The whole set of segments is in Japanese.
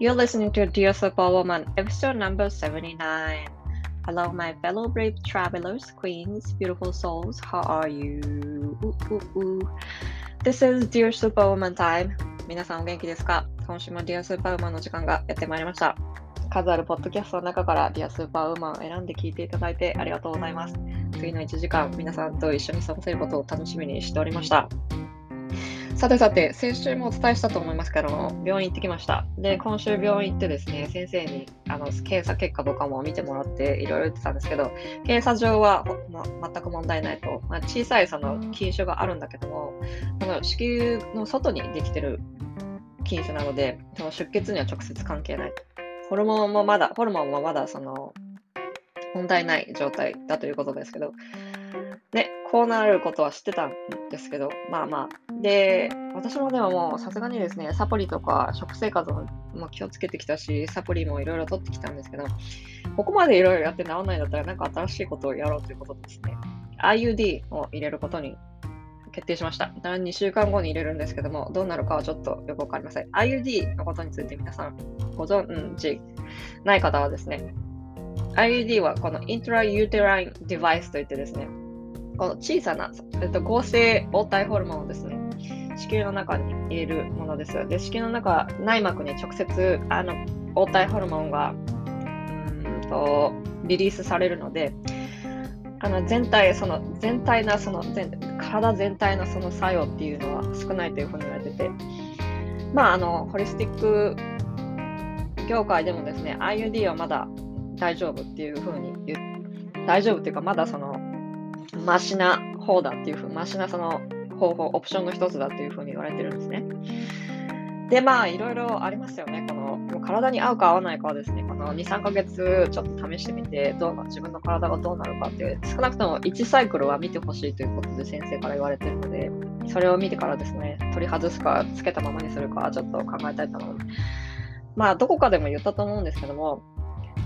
You're listening to Dear Superwoman, episode number 79. Hello, my fellow brave travelers, queens, beautiful souls. How are you? Ooh, ooh, ooh. This is Dear Superwoman time. 皆さんお元気ですか今週も Dear Superwoman の時間がやってまいりました。数あるポッドキャストの中から Dear Superwoman を選んで聞いていただいてありがとうございます。次の1時間、皆さんと一緒に過ごせることを楽しみにしておりました。さてさて、先週もお伝えしたと思いますけども、病院行ってきました。で、今週病院行ってですね、先生にあの検査結果とかも見てもらっていろいろ言ってたんですけど、検査上は、ま、全く問題ないと、まあ、小さいその菌種があるんだけども、この子宮の外にできてる菌種なので、その出血には直接関係ない。ホルモンもまだ、ホルモンもまだその問題ない状態だということですけど、ね、こうなることは知ってたんですけど、まあまあ。で、私もでももうさすがにですね、サプリとか食生活も気をつけてきたし、サプリもいろいろ取ってきたんですけど、ここまでいろいろやって治らないんだったら、なんか新しいことをやろうということですね。IUD を入れることに決定しました。2週間後に入れるんですけども、どうなるかはちょっとよくわかりません。IUD のことについて皆さんご存知ない方はですね、IUD はこのイントラユーテラインデバイスといってですね、この小さな、えっと、合成黄体ホルモンをですね、子宮の中に入れるものです。で、子宮の中、内膜に直接あの黄体ホルモンがうんとリリースされるので、あの全体、その全体なその全体全体のその作用っていうのは少ないというふうに言われてて、まあ、あの、ホリスティック業界でもですね、IUD はまだ大丈夫っていうふうに言う、大丈夫っていうか、まだその、マシな方だっていうふう、マシなその方法、オプションの一つだっていうふうに言われてるんですね。で、まあ、いろいろありますよね。この、もう体に合うか合わないかはですね、この2、3ヶ月ちょっと試してみて、どうな、自分の体がどうなるかっていう、少なくとも1サイクルは見てほしいということで先生から言われてるので、それを見てからですね、取り外すか、つけたままにするか、ちょっと考えたいと思う。まあ、どこかでも言ったと思うんですけども、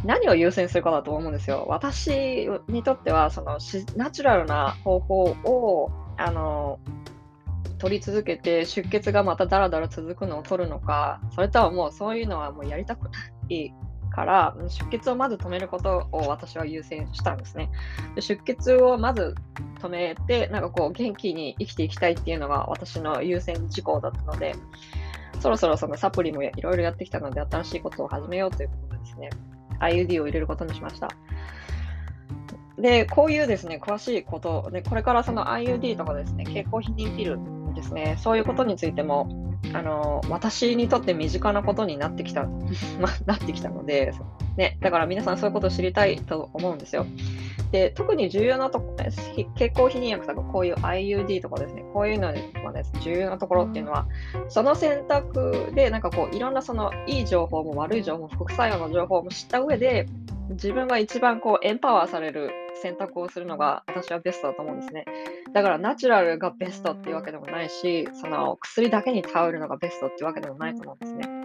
何を優先するかだと思うんですよ。私にとっては、そのナチュラルな方法を、あの、取り続けて出血がまただらだら続くのを取るのか、それとはもうそういうのはもうやりたくないから出血をまず止めることを私は優先したんですね。で出血をまず止めて、なんかこう元気に生きていきたいっていうのが私の優先事項だったので、そろそろそのサプリもいろいろやってきたので新しいことを始めようということですね。IUD を入れることにしました。で、こういうですね、詳しいこと、でこれからその IUD とかですね、経口避妊ピルですね、そういうことについても、あの私にとって身近なことになってきた、ま なってきたので、ね、だから皆さんそういうことを知りたいと思うんですよ。で、特に重要なところ、血行避妊薬とかこういう IUD とかですね、こういうのはです、重要なところっていうのは、その選択で、なんかこう、いろんなそのいい情報も悪い情報も副作用の情報も知った上で、自分が一番こうエンパワーされる選択をするのが私はベストだと思うんですね。だからナチュラルがベストっていうわけでもないし、その薬だけに頼るのがベストっていうわけでもないと思うんですね。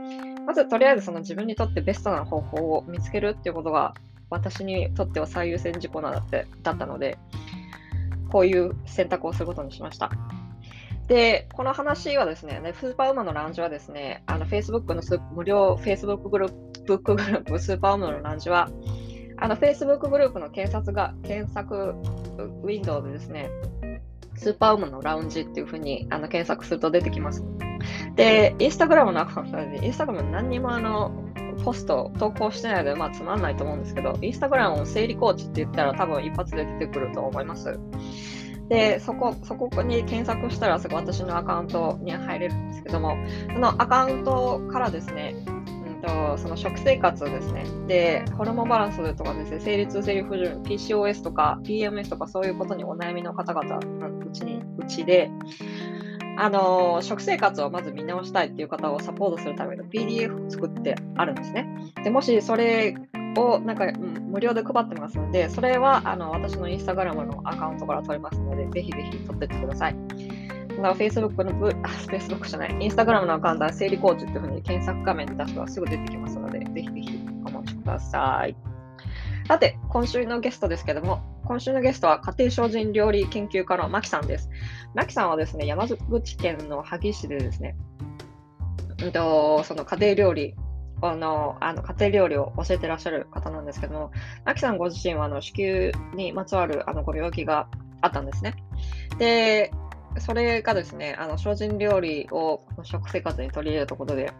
まずとりあえずその自分にとってベストな方法を見つけるっていうことが私にとっては最優先事項なだってだったので、こういう選択をすることにしました。で、この話はですね、スーパーウーマンのランジはですね、あの Facebook の無料 Facebook グループグループ、スーパーウーマンのランジは、あの Facebook グループの検索が検索ウィンドウでですね、スーパーウーマンのラウンジっていうふうにあの検索すると出てきます。で、インスタグラムのアカウントで、インスタグラム何にもあのポスト投稿してないので、まあ、つまんないと思うんですけど、インスタグラムを整理コーチって言ったら多分一発で出てくると思います。で、そこ、そこに検索したらすぐ私のアカウントに入れるんですけども、そのアカウントからですね、と、その食生活ですね、で、ホルモンバランスとかですね、生理痛、生理不順、PCOS とか PMS とかそういうことにお悩みの方々うちに、うちで、あの食生活をまず見直したいっていう方をサポートするための PDF を作ってあるんですね。でもしそれをなんか、うん、無料で配ってますので、それはあの私のインスタグラムのアカウントから取れますので、ぜひぜひ取ってってください。だから Facebook のブ、あ、Facebook じゃない、インスタグラムのアカウントは整理コーチっていうふうに検索画面で出すとすぐ出てきますので、ぜひぜひお待ちください。さて、今週のゲストですけども、今週のゲストは家庭精進料理研究家のマキさんです。マキさんはですね、山口県の萩市でですね、うんと、その家庭料理あのあの家庭料理を教えてらっしゃる方なんですけども、マキさんご自身はあの子宮にまつわるあのご病気があったんですね。で、それがですね、あの精進料理を食生活に取り入れることで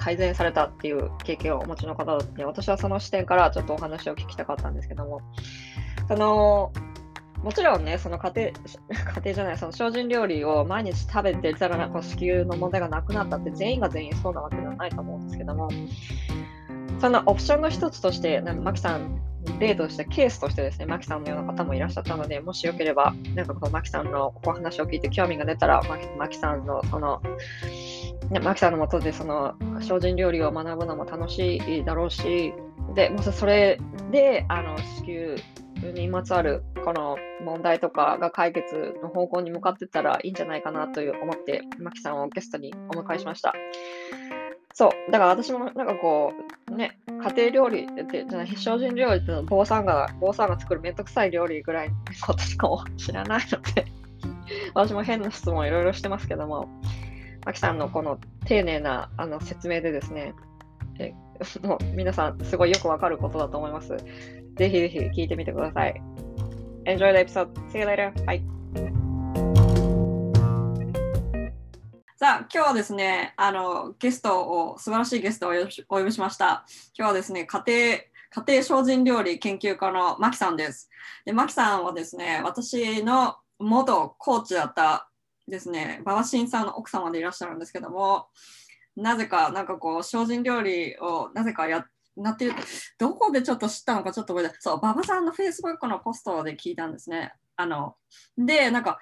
改善されたっていう経験をお持ちの方で、私はその視点からちょっとお話を聞きたかったんですけども、そのもちろんね、その家庭、家庭じゃない、その精進料理を毎日食べてたら、こう子宮の問題がなくなったって全員が全員そうなわけではないと思うんですけども、そのオプションの一つとして、なんかマキさん、例として、ケースとしてですね、マキさんのような方もいらっしゃったので、もしよければ、なんかこのマキさんのお話を聞いて興味が出たら、マキマキさんのその、ね、マキさんのもとでその精進料理を学ぶのも楽しいだろうし、で、もしそれで、あの、子宮にまつわるこの問題とかが解決の方向に向かってったらいいんじゃないかなという思って、マキさんをゲストにお迎えしました。そう、だから私もなんかこう、ね、家庭料理ってじゃない、精進料理って坊さんが、坊さんが作るめんどくさい料理ぐらいのことしか知らないので私も変な質問いろいろしてますけども、マキさんのこの丁寧なあの説明でですね、え もう皆さんすごいよくわかることだと思います。ぜひぜひ聞いてみてください。Enjoy the episode. See you later. Bye. さあ、今日はですね、あの、ゲストを、素晴らしいゲストをお呼びしました。今日はですね、家庭、家庭精進料理研究家のマキさんです。で、マキさんはですね、私の元コーチだったですね、馬場慎さんの奥様でいらっしゃるんですけども、なぜか、なんかこう、精進料理をなぜかやって、なってるどこでちょっと知ったのかちょっと覚えてそう馬場さんのフェイスブックのポストで聞いたんですね。あのでなんか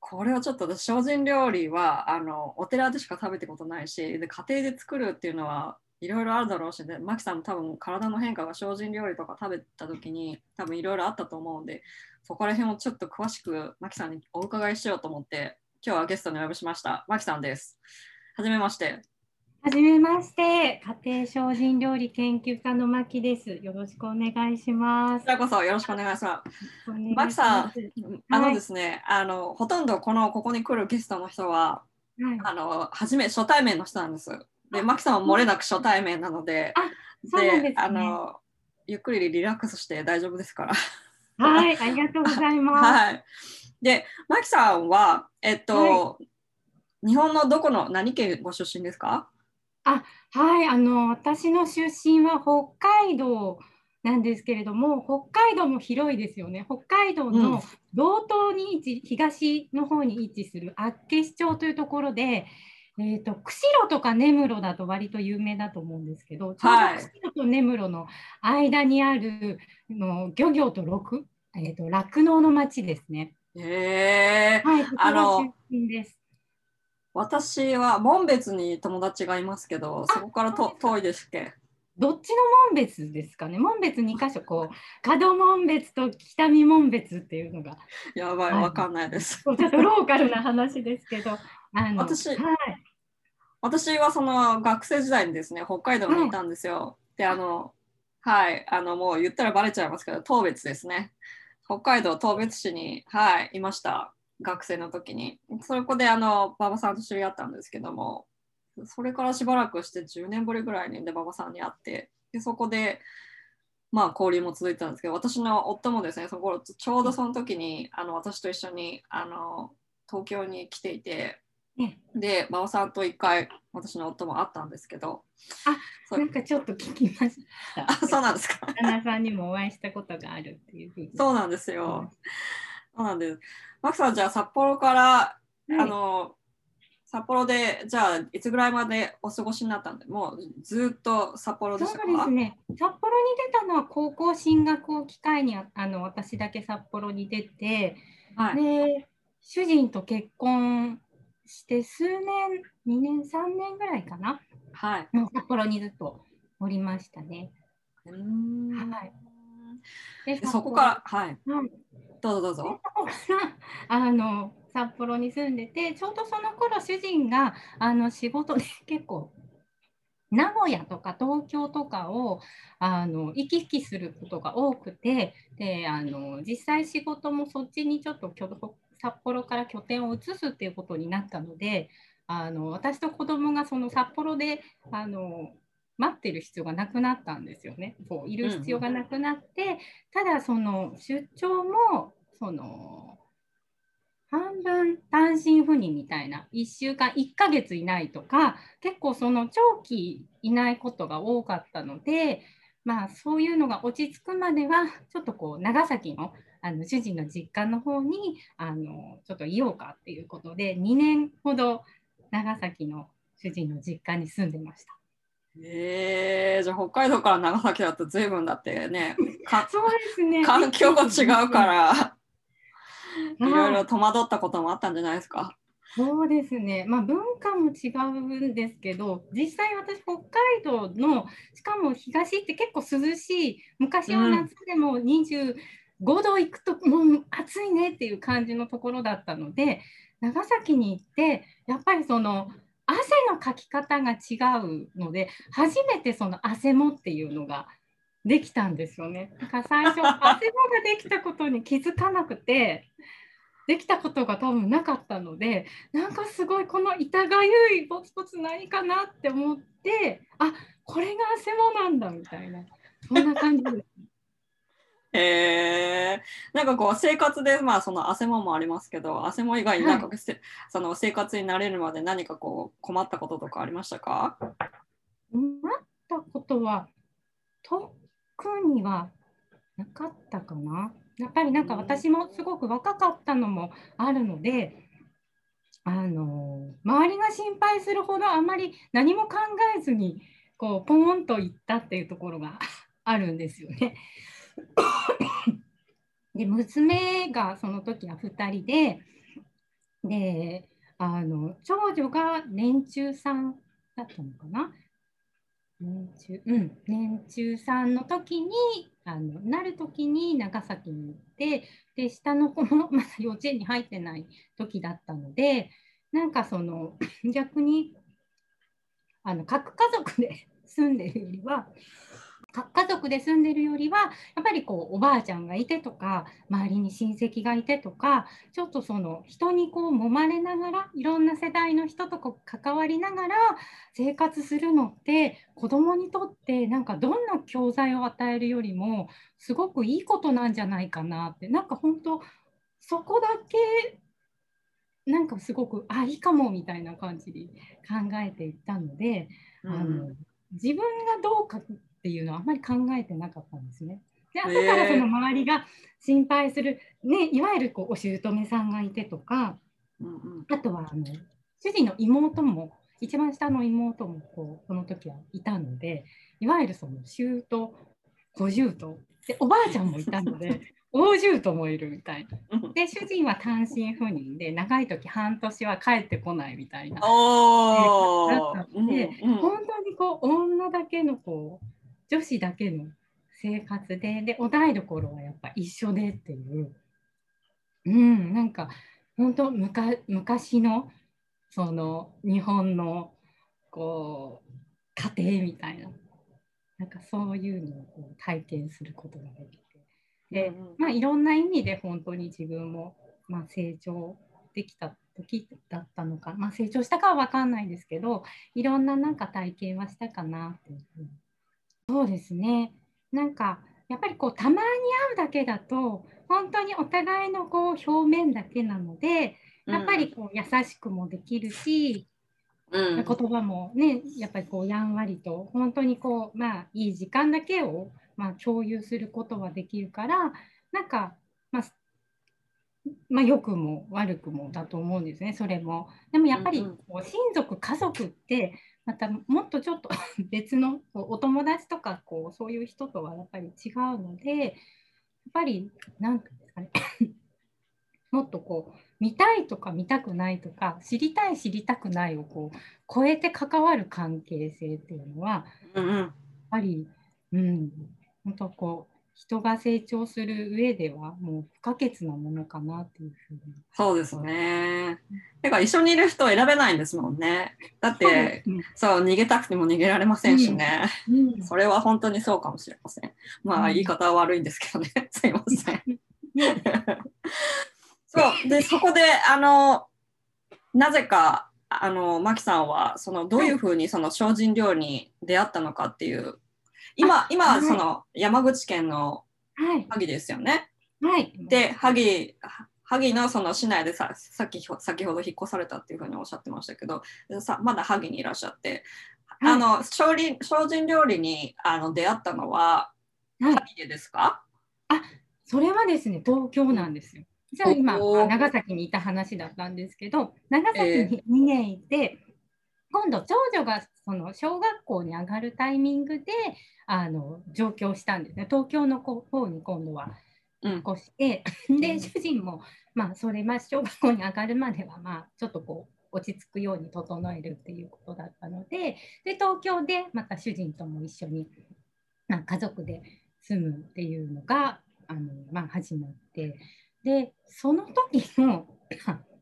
これはちょっと精進料理はあのお寺でしか食べたことないしで家庭で作るっていうのはいろいろあるだろうしでマキさんも多分体の変化が精進料理とか食べた時に多分いろいろあったと思うんでそこら辺をちょっと詳しくマキさんにお伺いしようと思って今日はゲストにお呼びしましたマキさんですはじめましてはじめまして、家庭精進料理研究家の牧です。よろしくお願いします。こちらこそよろしくお願いします。牧さん、あのですね、はい、あのほとんどこのここに来るゲストの人は、はい、あの初め初対面の人なんです。で、牧さんは漏れなく初対面なので、あで、ね、あのゆっくりリラックスして大丈夫ですから。はい、ありがとうございます。はい。で、牧さんはえっと、はい、日本のどこの何県ご出身ですか？あはいあの私の出身は北海道なんですけれども北海道も広いですよね北海道の道東に位置、うん、東の方に位置する厚岸町というところで、えーと、釧路とか根室だと割と有名だと思うんですけど、はい、ちょうど釧路と根室の間にあるの漁業と酪えーと、酪農の町ですね。へえ、はい、あの。私は門別に友達がいますけど、そこからと遠いですっけ？どっちの門別ですかね？門別2箇所こう門門別と北見門別っていうのが。やばいわかんないです。ちょっとローカルな話ですけどあの私、はい、私はその学生時代にですね北海道にいたんですよ、はい、であのはいあのもう言ったらバレちゃいますけど当別ですね。北海道当別市にはいいました。学生の時に。そこであの馬場さんと知り合ったんですけどもそれからしばらくして10年ぶりぐらいにで馬場さんに会ってでそこでまあ交流も続いてたんですけど私の夫もですねそこちょうどその時にあの私と一緒にあの東京に来ていてで馬場さんと一回私の夫も会ったんですけど。あなんかちょっと聞きました。あそうなんですか。旦那さんにもお会いしたことがあるっていうふうに。そうなんですよ、そうなんです。マキさん、じゃあ札幌から、はい、あの札幌でじゃあいつぐらいまでお過ごしになったんでもうずっと札幌でしたそうですね。札幌に出たのは高校進学を機会にあの私だけ札幌に出て、はい、で主人と結婚して数年2年3年ぐらいかな、はい、もう札幌にずっとおりましたね。はい、でそこからはい、はい。どうぞどうぞ。あの札幌に住んでてちょうどその頃主人があの仕事で結構名古屋とか東京とかをあの行き来することが多くてであの実際仕事もそっちにちょっと札幌から拠点を移すっていうことになったのであの私と子供がその札幌であの待ってる必要がなくなったんですよね。こういる必要がなくなって、ただその出張もその半分単身赴任みたいな1週間1ヶ月いないとか結構その長期いないことが多かったのでまあそういうのが落ち着くまではちょっとこう長崎のあの主人の実家の方にあのちょっといようかっていうことで2年ほど長崎の主人の実家に住んでました。えー、じゃあ北海道から長崎だと随分だってねそうですね。環境が違うからいろいろ戸惑ったこともあったんじゃないですか。そうですね、まあ、文化も違うんですけど実際私北海道のしかも東って結構涼しい昔は夏でも25度行くともう暑いねっていう感じのところだったので長崎に行ってやっぱりその汗のかき方が違うので初めてその汗もっていうのができたんですよね。だから最初 汗もができたことに気づかなくてできたことが多分なかったのでなんかすごいこの痛がゆいボツボツ何かなって思ってあこれが汗もなんだみたいなそんな感じです。へえなんかこう生活でまあその汗ももありますけど汗も以外になんか、はい、その生活に慣れるまで何かこう困ったこととかありましたか？困ったことは特にはなかったかな。やっぱりなんか私もすごく若かったのもあるので、あの周りが心配するほどあまり何も考えずにこうポーンといったっていうところがあるんですよね。で娘がその時は2人でであの長女が年中さんだったのかな？年中うん年中さんの時にあのなる時に長崎に行ってで下の子も まだ幼稚園に入ってない時だったのでなんかその逆にあの核家族で 住んでるよりは家族で住んでるよりはやっぱりこうおばあちゃんがいてとか周りに親戚がいてとかちょっとその人にこう揉まれながらいろんな世代の人とこう関わりながら生活するのって子どもにとってなんかどんな教材を与えるよりもすごくいいことなんじゃないかなって。なんか本当そこだけなんかすごくあいいかもみたいな感じで考えていったので、うん、あの自分がどうかっていうのはあんまり考えてなかったんですね。で後からその周りが心配する、ね、いわゆるこうお姑さんがいてとか、うんうん、あとはあの主人の妹も一番下の妹もこうこの時はいたのでいわゆるその舅小舅でおばあちゃんもいたので 大舅もいるみたいな。で主人は単身赴任で長い時半年は帰ってこないみたいな。だったので、うんうん、本当にこう女だけのこう女子だけの生活ででお台所はやっぱ一緒でっていう。うんなんか本当昔のその日本のこう家庭みたいな。なんかそういうのをこう体験することができて。で、まあ、いろんな意味で本当に自分も、まあ、成長できた時だったのか、まあ、成長したかは分かんないですけどいろんななんか体験はしたかなっていうふうにそうですね。なんかやっぱりこうたまに会うだけだと本当にお互いのこう表面だけなのでやっぱりこう優しくもできるし、うん、言葉もねやっぱりこうやんわりと本当にこうまあいい時間だけをまあ共有することはできるからなんかまあまあ、良くも悪くもだと思うんですね、それも。でもやっぱり親族、家族ってまたもっとちょっと 別のお友達とかこうそういう人とはやっぱり違うのでやっぱり何て言うんですかね。もっとこう見たいとか見たくないとか知りたい知りたくないをこう超えて関わる関係性っていうのは、うんうん、やっぱり、うん、本当こう人が成長する上ではもう不可欠なものかなっていうふうに。そうですね。てか一緒にいる人選べないんですもんね。だってそう、ね、逃げたくても逃げられませんしね、うんうん、それは本当にそうかもしれません。まあ言い方は悪いんですけどね。すいません。そうでそこであのなぜかあのマキさんはそのどういうふうにその精進料理に出会ったのかっていう今今はいその山口県のはい。萩ですよね。はい。で萩萩のその市内でささっき先ほど引っ越されたっていうふうにおっしゃってましたけどさまだ萩にいらっしゃって、はいあの精進精進料理にあの出会ったのははい萩でですか、それはですね、東京なんですよ。じゃあ今、長崎にいた話だったんですけど、長崎えに2年いて、今度、長女がその小学校に上がるタイミングであの上京したんですね。東京の方に今度はうん引っ越して、うんで、主人も、まあ、それ、まあ、小学校に上がるまでは、まあ、ちょっとこう、落ち着くように整えるっていうことだったので、で、東京でまた主人とも一緒に、まあ、家族で住むっていうのが、あの、まあ、始まって、で、その時の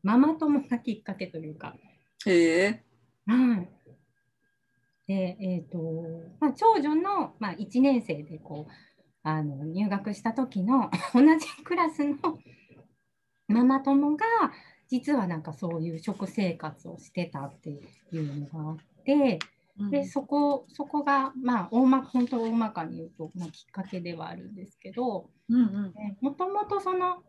ママ友がきっかけというか、へえはい。で、えっ、と、まあ、長女の、まあ、1年生でこうあの入学した時の 同じクラスのママ友が実はなんかそういう食生活をしてたっていうのがあって、でそこそこがまあ大ま本当大まかに言うと、まあ、きっかけではあるんですけどもともとその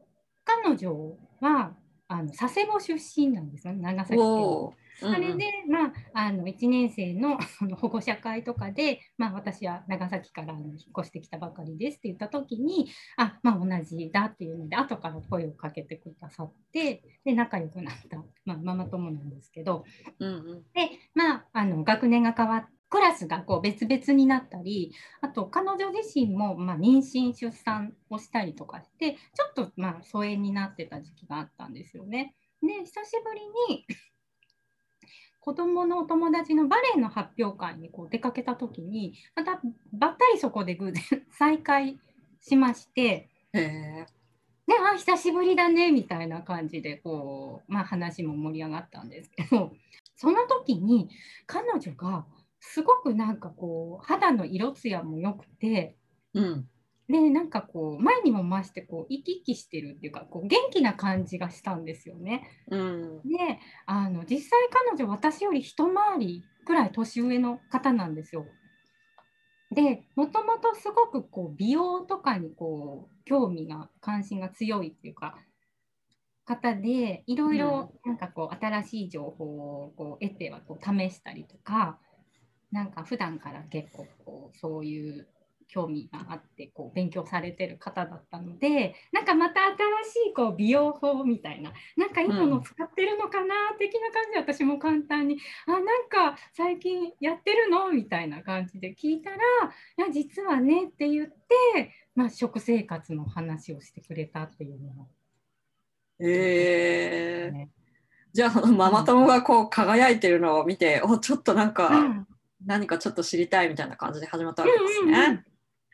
彼女はあの佐世保出身なんですよね長崎県の。おーそれで、まあ、あの1年生 の保護者会とかで、まあ、私は長崎から引っ越してきたばかりですって言った時にあ、まあ、同じだっていうので後から声をかけてくださってで仲良くなった、まあ、ママ友なんですけどうんうんで、まあ、あの学年が変わって。クラスがこう別々になったりあと彼女自身もまあ妊娠出産をしたりとかしてちょっとまあ疎遠になってた時期があったんですよね。で久しぶりに子供のお友達のバレエの発表会にこう出かけた時にまたばったりそこで偶然 再会しましてへえ。であ久しぶりだねみたいな感じでこう、まあ、話も盛り上がったんですけどその時に彼女がすごくなんかこう肌の色艶も良くてうんでなんかこう前にも増してこう生き生きしてるっていうかこう元気な感じがしたんですよね。うんであの実際彼女私より一回りくらい年上の方なんですよ。でもともとすごくこう美容とかにこう興味が関心が強いっていうか方でいろいろなんかこう新しい情報をこう得てはこう試したりとかなんか普段から結構こうそういう興味があってこう勉強されてる方だったのでなんかまた新しいこう美容法みたいななんか今の使ってるのかな、的な感じで私も簡単に「あなんか最近やってるの?」みたいな感じで聞いたら「いや実はね」って言って、まあ、食生活の話をしてくれたっていうのがへえね。じゃあママ友がこう輝いてるのを見て、おちょっとなんか、うん何かちょっと知りたいみたいな感じで始まったわけですうんうんうんね。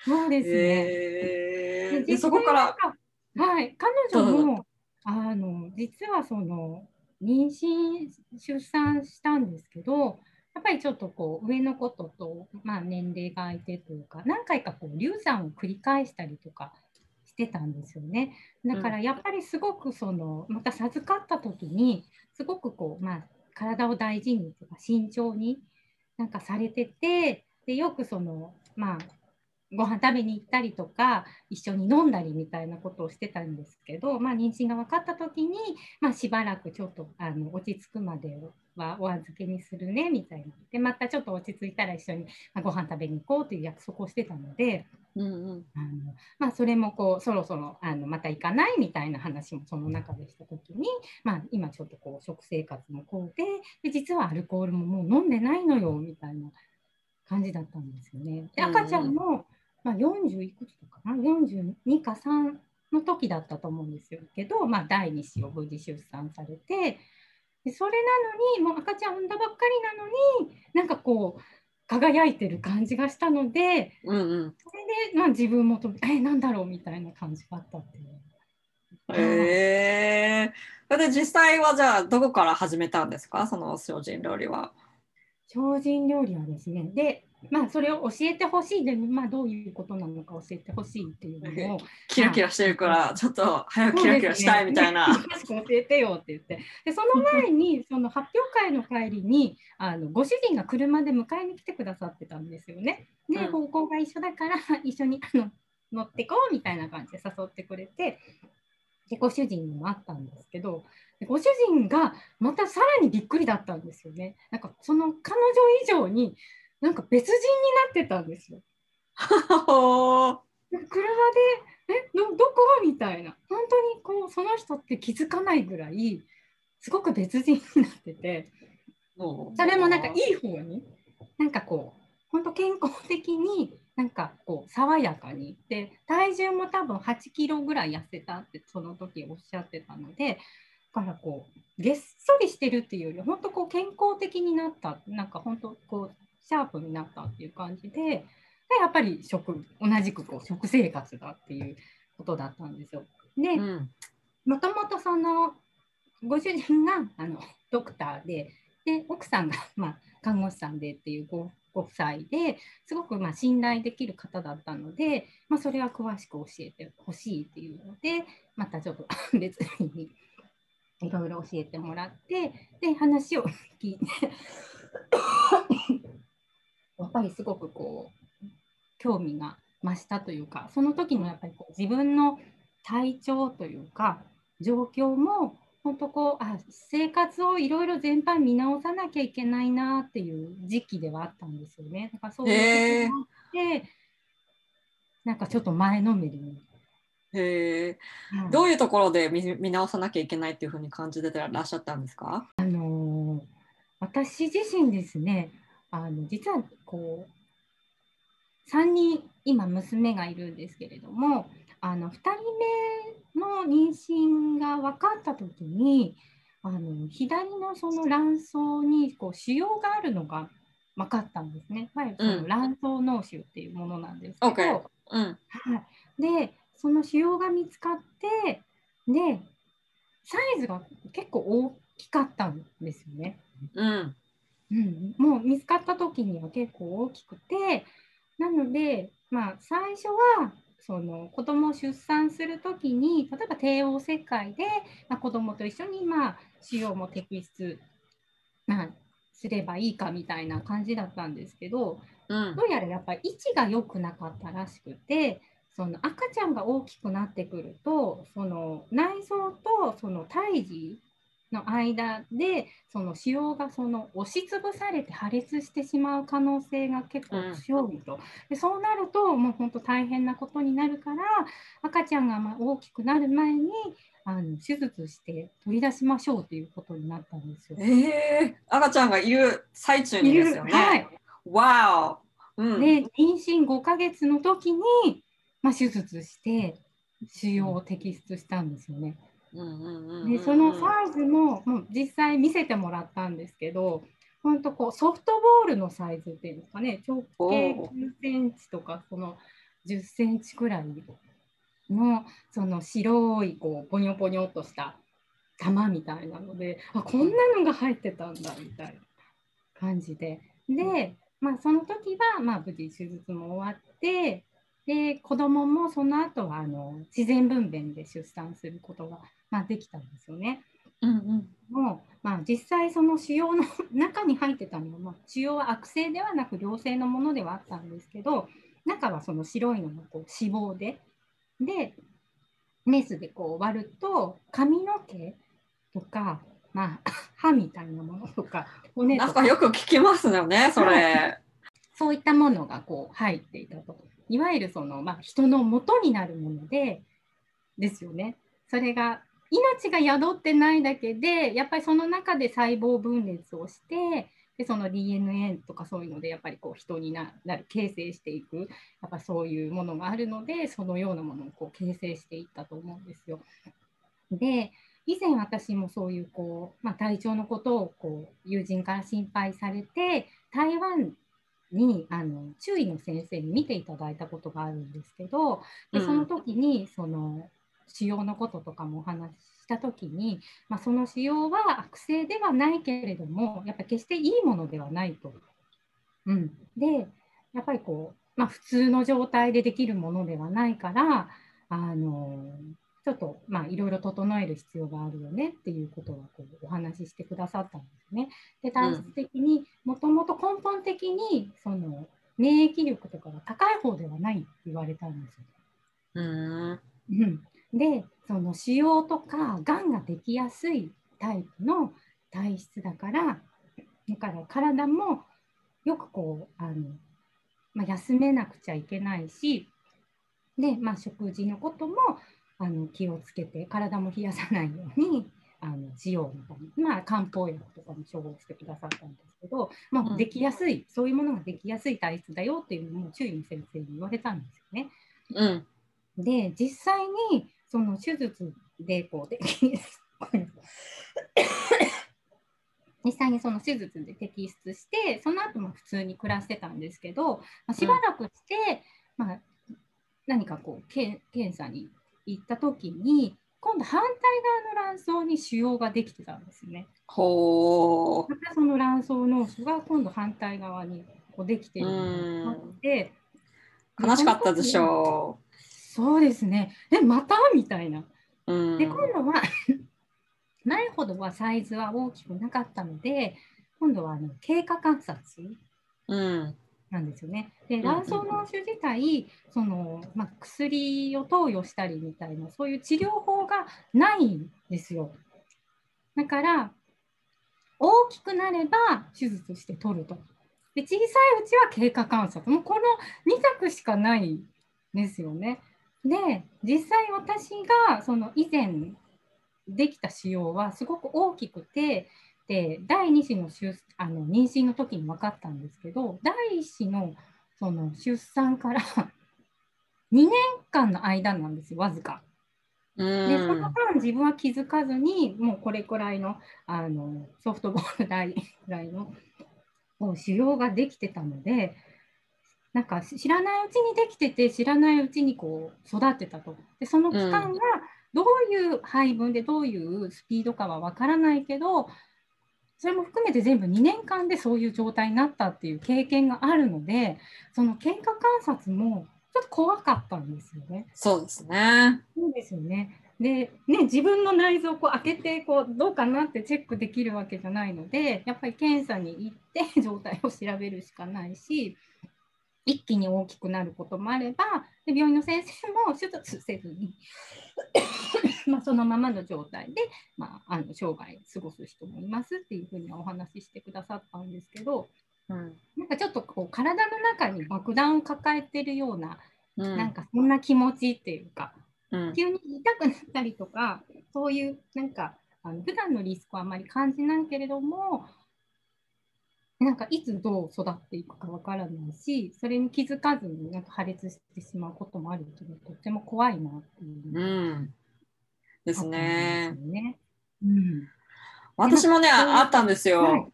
そうですね。へえででそこから。はい、彼女もあの実はその妊娠出産したんですけどやっぱりちょっとこう上のことと、まあ、年齢が空いてというか何回かこう流産を繰り返したりとかしてたんですよね。だからやっぱりすごくそのまた授かった時にすごくこう、まあ、体を大事にとか慎重になんかされててでよくそのまあご飯食べに行ったりとか一緒に飲んだりみたいなことをしてたんですけど、まあ、妊娠が分かった時に、まあ、しばらくちょっとあの落ち着くまではお預けにするねみたいなでまたちょっと落ち着いたら一緒にまあご飯食べに行こうという約束をしてたのでうんうんあの、まあ、それもこうそろそろあのまた行かないみたいな話もその中でした時に、まあ、今ちょっとこう食生活もこうでで実はアルコールももう飲んでないのよみたいな感じだったんですよね。で赤ちゃんも、まあ、40いくつとかな？42か3の時だったと思うんですよけど、まあ、第2子を無事出産されてでそれなのにもう赤ちゃん産んだばっかりなのになんかこう輝いてる感じがしたのでうんうんそれで、まあ、自分もとえなんだろうみたいな感じがあったっていう。へえそれで実際はじゃあどこから始めたんですか？その精進料理は。精進料理はですね、で、まあ、それを教えてほしいで、まあ、どういうことなのか教えてほしいっていうのを。キラキラしてるから、ちょっと早くキラキラしたいみたいな。ね、教えてよって言って。で、その前に、その発表会の帰りに、あのご主人が車で迎えに来てくださってたんですよね。で、方向が一緒だから、一緒にあの乗ってこうみたいな感じで誘ってくれて、でご主人にも会ったんですけど、ご主人がまたさらにびっくりだったんですよね。なんかその彼女以上になんか別人になってたんですよ。車でえどどこ？みたいな。本当にこうその人って気づかないぐらいすごく別人になってて。それもなんかいい方になんかこう本当健康的になんかこう爽やかに。で体重も多分8キロぐらい痩せたってその時おっしゃってたのでだからこうげっそりしてるっていうより本当こう健康的になった。なんか本当こうシャープになったっていう感じででやっぱり食同じくこう食生活だっていうことだったんですよ。で、もともとそのご主人があのドクターでで奥さんが、まあ、看護師さんでっていうごご夫妻ですごくまあ信頼できる方だったので、まあ、それは詳しく教えてほしいっていうのでまたちょっと 別にいろいろ教えてもらってで話を聞いてやっぱりすごくこう興味が増したというかその時のやっぱりこう自分の体調というか状況も本当こうあ生活をいろいろ全般見直さなきゃいけないなっていう時期ではあったんですよね。だからそういうことがあって、なんかちょっと前のめりに。へえ、うん、どういうところで見見直さなきゃいけないっていうふうに感じてらっしゃったんですか？あのー、私自身ですねあの実はこう3人今娘がいるんですけれどもあの2人目の妊娠が分かった時にあの左のその卵巣にこう腫瘍があるのが分かったんですね。いわゆるその卵巣脳腫っていうものなんですけど、うんうん、はい、でその腫瘍が見つかってでサイズが結構大きかったんですよね。うんうん、もう見つかった時には結構大きくてなので、まあ、最初はその子供を出産する時に例えば帝王切開で、まあ、子供と一緒に、まあ、腫瘍も摘出、まあ、すればいいかみたいな感じだったんですけど、うん、どうやらやっぱり位置が良くなかったらしくてその赤ちゃんが大きくなってくるとその内臓とその胎児の間でその腫瘍がその押しつぶされて破裂してしまう可能性が結構強いと、うん、でそうなるともう本当大変なことになるから赤ちゃんがま大きくなる前にあの手術して取り出しましょうということになったんですよ。えー、赤ちゃんがいる最中にですよね。はい、わお、うん、で妊娠5ヶ月の時に、まあ、手術して腫瘍を摘出したんですよね。でそのサイズももう実際見せてもらったんですけど本当こうソフトボールのサイズっていうんですかね。直径9センチとかその10センチくらいのその白いこうポニョポニョっとした玉みたいなのであこんなのが入ってたんだみたいな感じで。で、まあ、その時はまあ無事手術も終わってで子供もその後はあの自然分娩で出産することがまあ、できたんですよね。うんうん、もう、まあ、実際その腫瘍の中に入ってたのは、まあ、腫瘍は悪性ではなく良性のものではあったんですけど中はその白いのがこう脂肪ででメスでこう割ると髪の毛とか、まあ、歯みたいなものとか骨とかなんかよく聞きますよねそれ。そういったものがこう入っていたと。いわゆるその、まあ、人の元になるものでですよね。それが命が宿ってないだけでやっぱりその中で細胞分裂をしてでその DNA とかそういうのでやっぱりこう人になる形成していくやっぱそういうものがあるのでそのようなものをこう形成していったと思うんですよ。で以前私もそういうこう、まあ、体調のことをこう友人から心配されて台湾にあの注意の先生に見ていただいたことがあるんですけどでその時にその腫瘍のこととかもお話ししした時に、まあ、その使用は悪性ではないけれどもやっぱり決していいものではないと。うん、でやっぱりこう、まあ、普通の状態でできるものではないからあのちょっとまあいろいろ整える必要があるよねっていうことはこうお話ししてくださったんですね。で体質的にもともと根本的にその免疫力とかが高い方ではないって言われたんですよ。うんうん、でその腫瘍とかがんができやすいタイプの体質だからだから体もよくこうあの、まあ、休めなくちゃいけないしで、まあ、食事のこともあの気をつけて体も冷やさないように あのしようみたいな、まあ、漢方薬とかも処方してくださったんですけど、まあ、できやすい、うん、そういうものができやすい体質だよっていうのも注意の先生に言われたんですよね。うん、で実際にその手術でこう で 実際にその手術で摘出してその後も普通に暮らしてたんですけど、まあ、しばらくして、うん、まあ、何かこう検査に行った時に今度反対側の卵巣に腫瘍ができてたんですね。ほまたその卵巣脳腫が今度反対側にこうできてるのがあって悲しかったでしょう。そうですね。でまた？みたいな。うんで今度は 前ほどはサイズは大きくなかったので今度はあの経過観察。うんなんですよね。で卵巣脳腫自体その、まあ、薬を投与したりみたいなそういう治療法がないんですよ。だから大きくなれば手術して取ると。で小さいうちは経過観察もうこの2択しかないんですよね。で実際私がその以前できた腫瘍はすごく大きくてで第2子の出あの妊娠の時に分かったんですけど第1子のその出産から 2年間の間なんですよわずか。でその間自分は気づかずにもうこれくらいのあのソフトボール大ぐらいの腫瘍ができてたのでなんか知らないうちにできてて知らないうちにこう育ってたと。でその期間がどういう配分でどういうスピードかは分からないけどそれも含めて全部2年間でそういう状態になったっていう経験があるのでその経過観察もちょっと怖かったんですよね。そうですね。そうですよね。でね、自分の内臓をこう開けてこうどうかなってチェックできるわけじゃないのでやっぱり検査に行って 状態を調べるしかないし一気に大きくなることもあればで病院の先生も手術せずにまあそのままの状態で、まあ、あの生涯過ごす人もいますっていうふうにはお話ししてくださったんですけど、うん、なんかちょっとこう体の中に爆弾を抱えてるような、うん、なんかそんな気持ちっていうか、うん、急に痛くなったりとかそういうなんかあの普段のリスクはあまり感じないけれどもなんかいつどう育っていくかわからないし、それに気づかずになんか破裂してしまうこともあるというとっても怖いなっていう。うん、ですね。ねうん、私もね、あったんですよ。はい、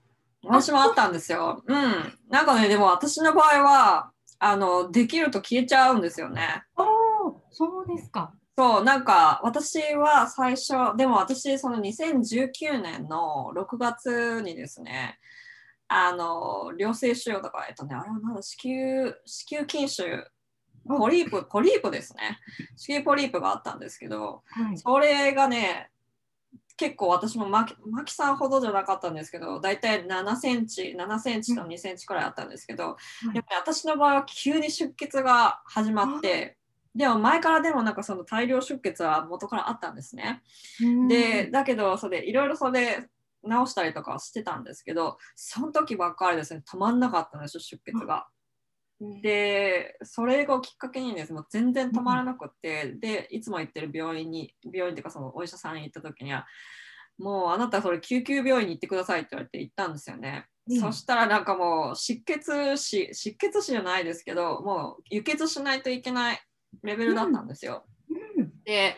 私もあったんですよ。うん。なんかね、でも私の場合は、あの、できると消えちゃうんですよね。ああ、そうですか。そう、なんか私は最初、でも私、その2019年の6月にですね、あの良性腫瘍とか、えっとね、あれはなんだ子宮子宮筋腫ポリープポリープですね子宮ポリープがあったんですけど、はい、それがね結構私もマキマキさんほどじゃなかったんですけど大体7センチ7センチと2センチくらいあったんですけど、うん、やっぱり私の場合は急に出血が始まって。でも前からでもなんかその大量出血は元からあったんですね。でだけどそれいろいろそれ直したりとかしてたんですけどその時ばっかりですね止まんなかったんですよ出血が。でそれがきっかけにですね全然止まらなくて、でいつも行ってる病院に病院っていうかそのお医者さんに行った時にはもうあなたそれ救急病院に行ってくださいって言われて行ったんですよね。うん、そしたらなんかもう失血死失血死じゃないですけどもう輸血しないといけないレベルだったんですよ。うん、で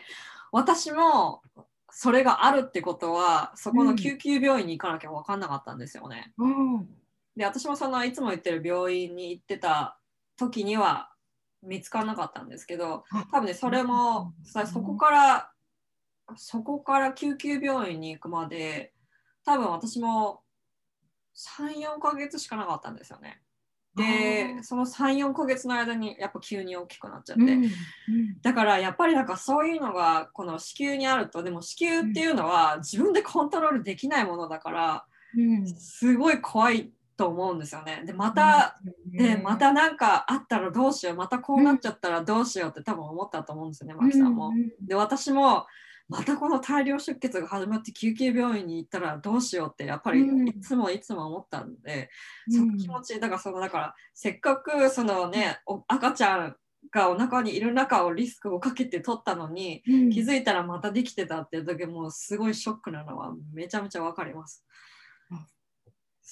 私もそれがあるってことはそこの救急病院に行かなきゃ分かんなかったんですよね。うん、で私もそのいつも行ってる病院に行ってた時には見つからなかったんですけど多分ねそれもさそこからそこから救急病院に行くまで多分私も34ヶ月しかなかったんですよね。でその34ヶ月の間にやっぱ急に大きくなっちゃって、うんうん、だからやっぱりなんかそういうのがこの子宮にあるとでも子宮っていうのは自分でコントロールできないものだから、うん、すごい怖いと思うんですよね。でまた、でまた何かあったらどうしよう。またこうなっちゃったらどうしようって多分思ったと思うんですよね、マキさんも。で私もまたこの大量出血が始まって救急病院に行ったらどうしようってやっぱりいつもいつも思ったんで、うん、その気持ちだからそのだからせっかくそのね赤ちゃんがお腹にいる中をリスクをかけて取ったのに、うん、気づいたらまたできてたっていう時もうすごいショックなのはめちゃめちゃ分かります。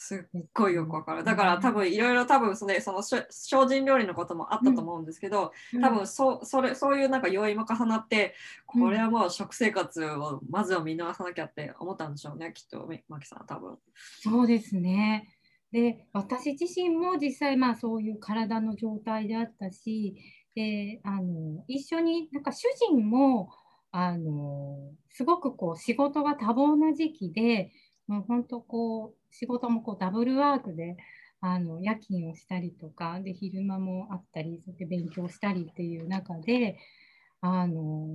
すっごいよくわかる。だから多分いろいろ多分そのその精進料理のこともあったと思うんですけど、うん、多分そそれそういうなんか要因も重なってこれはもう食生活をまずは見直さなきゃって思ったんでしょうねきっとマキさん多分。そうですね。で私自身も実際まあそういう体の状態であったしであの一緒になんか主人もあのすごくこう仕事が多忙な時期でもう本当こう仕事もこうダブルワークであの夜勤をしたりとかで昼間もあったりそ勉強したりっていう中であの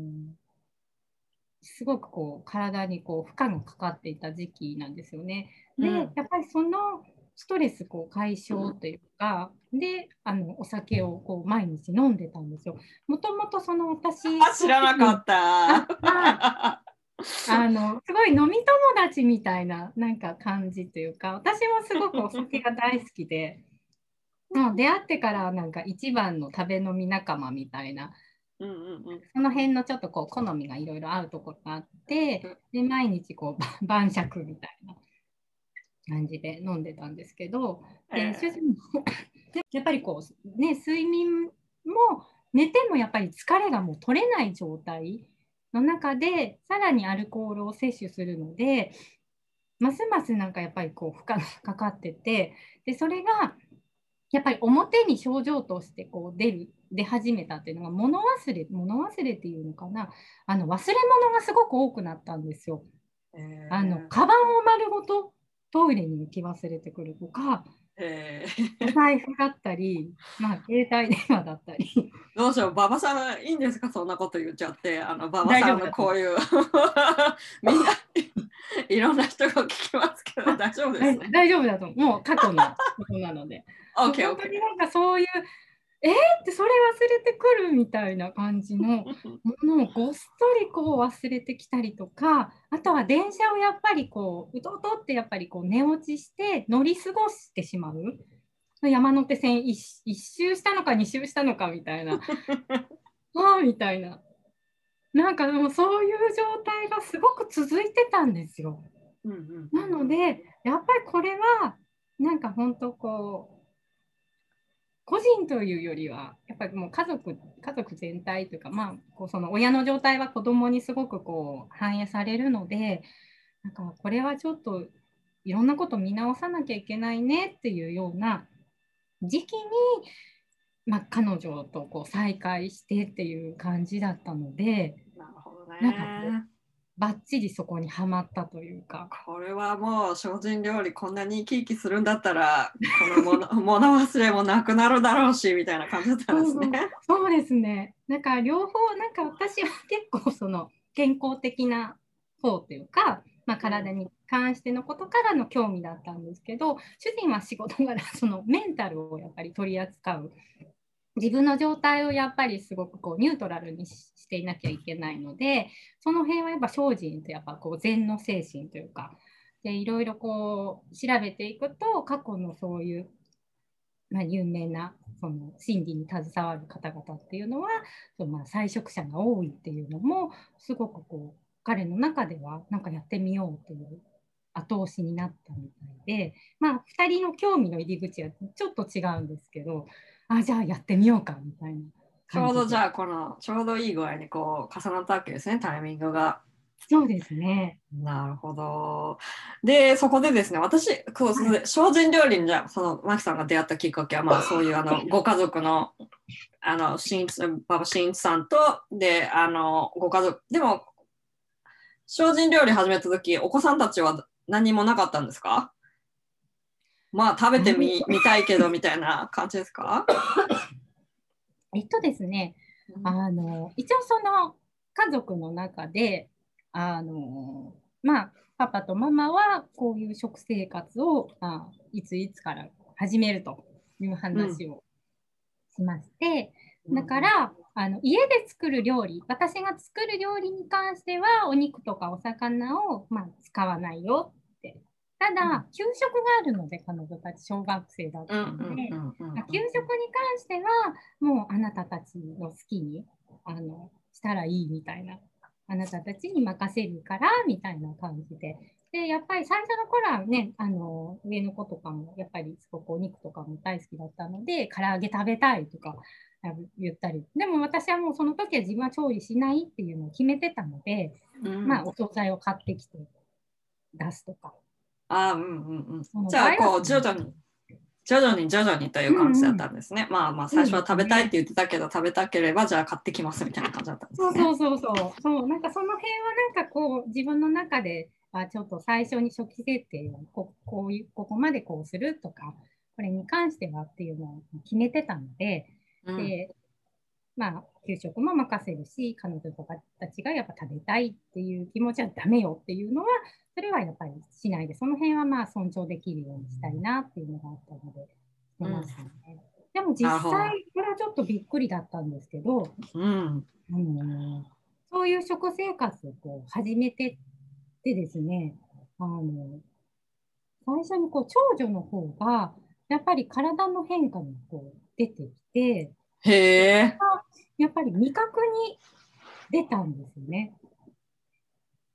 すごくこう体にこう負荷がかかっていた時期なんですよね。で、うん、やっぱりそのストレスこう解消というか、うん、であのお酒をこう毎日飲んでたんですよ。もともとその私知らなかった。あのすごい飲み友達みたいななんか感じというか私もすごくお酒が大好きでもう出会ってからなんか一番の食べ飲み仲間みたいな、うんうんうん、その辺のちょっとこう好みがいろいろ合うところがあってで毎日こう晩酌みたいな感じで飲んでたんですけどで主人もやっぱりこうね睡眠も寝てもやっぱり疲れがもう取れない状態の中でさらにアルコールを摂取するのでますますなんかやっぱりこう負荷がかかっててでそれがやっぱり表に症状としてこう出る出始めたっていうのが物忘れ物忘れっていうのかなあの忘れ物がすごく多くなったんですよ。えー、あのカバンを丸ごとトイレに行き忘れてくるとかえー、お財布だったり、まあ、携帯電話だったり。どうしよう、馬場さん、いいんですか、そんなこと言っちゃって、あの馬場さんのこういう、みんな、いろんな人が聞きますけど、大丈夫です、ね、大丈夫だと思う。もう過去のことなので。本当になんかそういうえー、ってそれ忘れてくるみたいな感じの ものをごっそりこう忘れてきたりとかあとは電車をやっぱりこううとうとってやっぱりこう寝落ちして乗り過ごしてしまう。山手線一周したのか二周したのかみたいな。ああみたいな。なんかでもそういう状態がすごく続いてたんですよ。うんうん、なのでやっぱりこれはなんか本当こう個人というよりはやっぱりもう家族家族全体というかまあこうその親の状態は子供にすごくこう反映されるのでなんかこれはちょっといろんなこと見直さなきゃいけないねっていうような時期に、まあ、彼女とこう再会してっていう感じだったのでなるほどねばっちりそこにはまったというか。これはもう精進料理こんなに生き生きするんだったらこの物 物忘れもなくなるだろうしみたいな感じだったんですね。そうですね。なんか両方なんか私は結構その健康的な方というか、まあ、体に関してのことからの興味だったんですけど主人は仕事柄そのメンタルをやっぱり取り扱う自分の状態をやっぱりすごくこうニュートラルにしていなきゃいけないのでその辺はやっぱ精進とやっぱこう禅の精神というかでいろいろこう調べていくと過去のそういう、まあ、有名なその心理に携わる方々っていうのはそのまあ菜食者が多いっていうのもすごくこう彼の中ではなんかやってみようという後押しになったみたいで、まあ、2人の興味の入り口はちょっと違うんですけどあじゃあやってみようかみたいなちょうどじゃあこのちょうどいい具合にこう重なったわけですねタイミングが。そうですね。なるほど。で、そこでですね、私、こう精進料理にじゃその、マキさんが出会ったきっかけは、まあ、そういうあのご家族の、あの、しん馬場真一さんと、で、あの、ご家族、でも、精進料理始めた時お子さんたちは何もなかったんですか？まあ食べてみみたいけどみたいな感じですか？えっとですね、あの一応その家族の中であのまあパパとママはこういう食生活をあいついつから始めるという話をしまして、うん、だから、あの家で作る料理私が作る料理に関してはお肉とかお魚を、まあ、使わないよただ、給食があるので彼女たち小学生だったので、給食に関してはもうあなたたちの好きにあのしたらいいみたいなあなたたちに任せるからみたいな感じでで、やっぱり最初の頃はね、あの、上の子とかも、やっぱりすごくお肉とかも大好きだったので、唐揚げ食べたいとか言ったり。でも私はもうその時は自分は調理しないっていうのを決めてたので、うん、まあ、お惣菜を買ってきて出すとか。あうんうんうん。じゃあ、こう、徐々に。徐々に徐々にという感じだったんですね。うんうん、まあまあ最初は食べたいって言ってたけど、うん、食べたければじゃあ買ってきますみたいな感じだったんですね。そうそうそうそう。そうなんかその辺はなんかこう自分の中であちょっと最初に初期設定をここういうここまでこうするとかこれに関してはっていうのを決めてたのでうん、でまあ給食も任せるし彼女とかたちがやっぱ食べたいっていう気持ちはダメよっていうのはそれはやっぱりしないでその辺はまあ尊重できるようにしたいなっていうのがあったのでしてましたね。うん、でも実際これはちょっとびっくりだったんですけど、うん、うん、そういう食生活をこう始めてでですね、あの、最初にこう長女の方が、やっぱり体の変化がこう出てきて、へえ。やっぱり味覚に出たんですよね。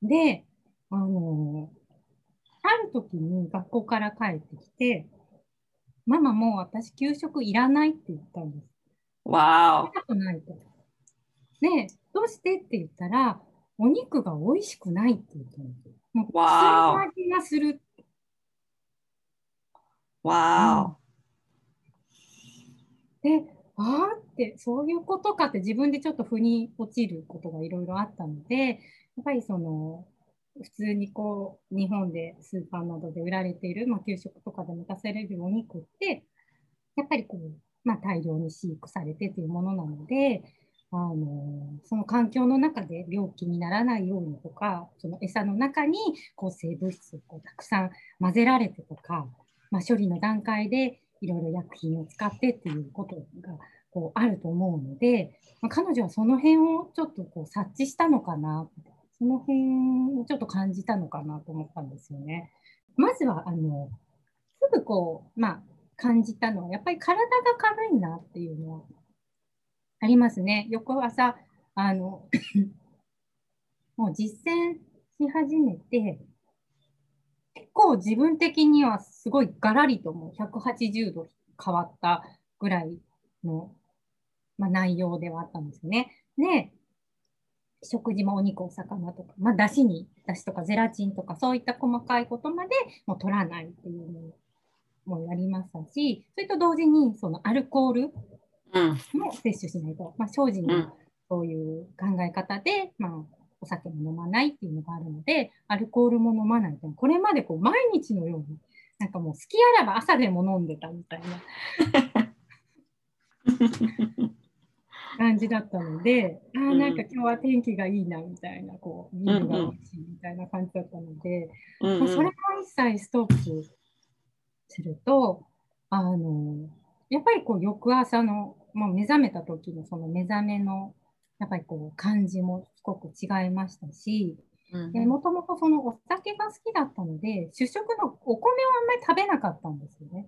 で、あの、ある時に学校から帰ってきて、ママもう私給食いらないって言ったんです。わーお。ないと。で、どうしてって言ったら、お肉が美味しくないって言ったんですよ。もうわー味がする。わー、で、あーって、そういうことかって自分でちょっと腑に落ちることがいろいろあったので、やっぱりその、普通にこう、日本でスーパーなどで売られている、まあ、給食とかで満たされるお肉って、やっぱりこう、まあ、大量に飼育されてというものなので、あのその環境の中で病気にならないようにとかその餌の中に抗生物質をこうたくさん混ぜられてとか、まあ、処理の段階でいろいろ薬品を使ってっていうことがこうあると思うので、まあ、彼女はその辺をちょっとこう察知したのかな。その辺をちょっと感じたのかなと思ったんですよね。まずはあのすぐこう、まあ、感じたのはやっぱり体が軽いなっていうのはありますね。翌朝、あの もう実践し始めて、結構自分的にはすごいガラリともう180度変わったぐらいの、まあ、内容ではあったんですよね。で、食事もお肉、お魚とか、まあ、だしに、だしとかゼラチンとか、そういった細かいことまでもう取らないっていうのもやりましたし、それと同時に、そのアルコールも摂取しないと、まあ、精進のそういう考え方で、まあ、お酒も飲まないっていうのがあるので、アルコールも飲まないと、これまでこう毎日のように、なんかもう好きあらば朝でも飲んでたみたいな 感じだったので、ああ、なんか今日は天気がいいなみたいな、こう、ビールが美味しいみたいな感じだったので、まあ、それも一切ストップすると、あの、やっぱりこう翌朝のもう目覚めた時のその目覚めのやっぱりこう感じもすごく違いましたし、もともとそのお酒が好きだったので主食のお米をあんまり食べなかったんですよね。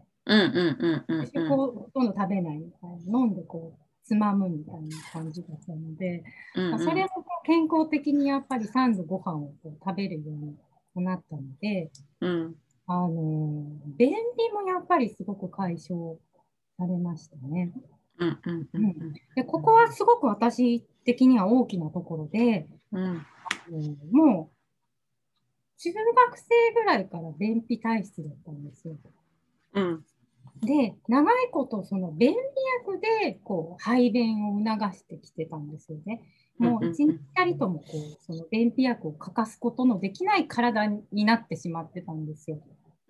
主食をほとんど食べないみたいな飲んでこうつまむみたいな感じだったので、うんうん、それも健康的にやっぱり3度ご飯をこう食べるようになったので、うん、あの便秘もやっぱりすごく解消されましたね。でここはすごく私的には大きなところで、うん、もう中学生ぐらいから便秘体質だったんですよ。うん、で長いことその便秘薬でこう排便を促してきてたんですよね。もう一日たりともこうその便秘薬を欠かすことのできない体になってしまってたんですよ。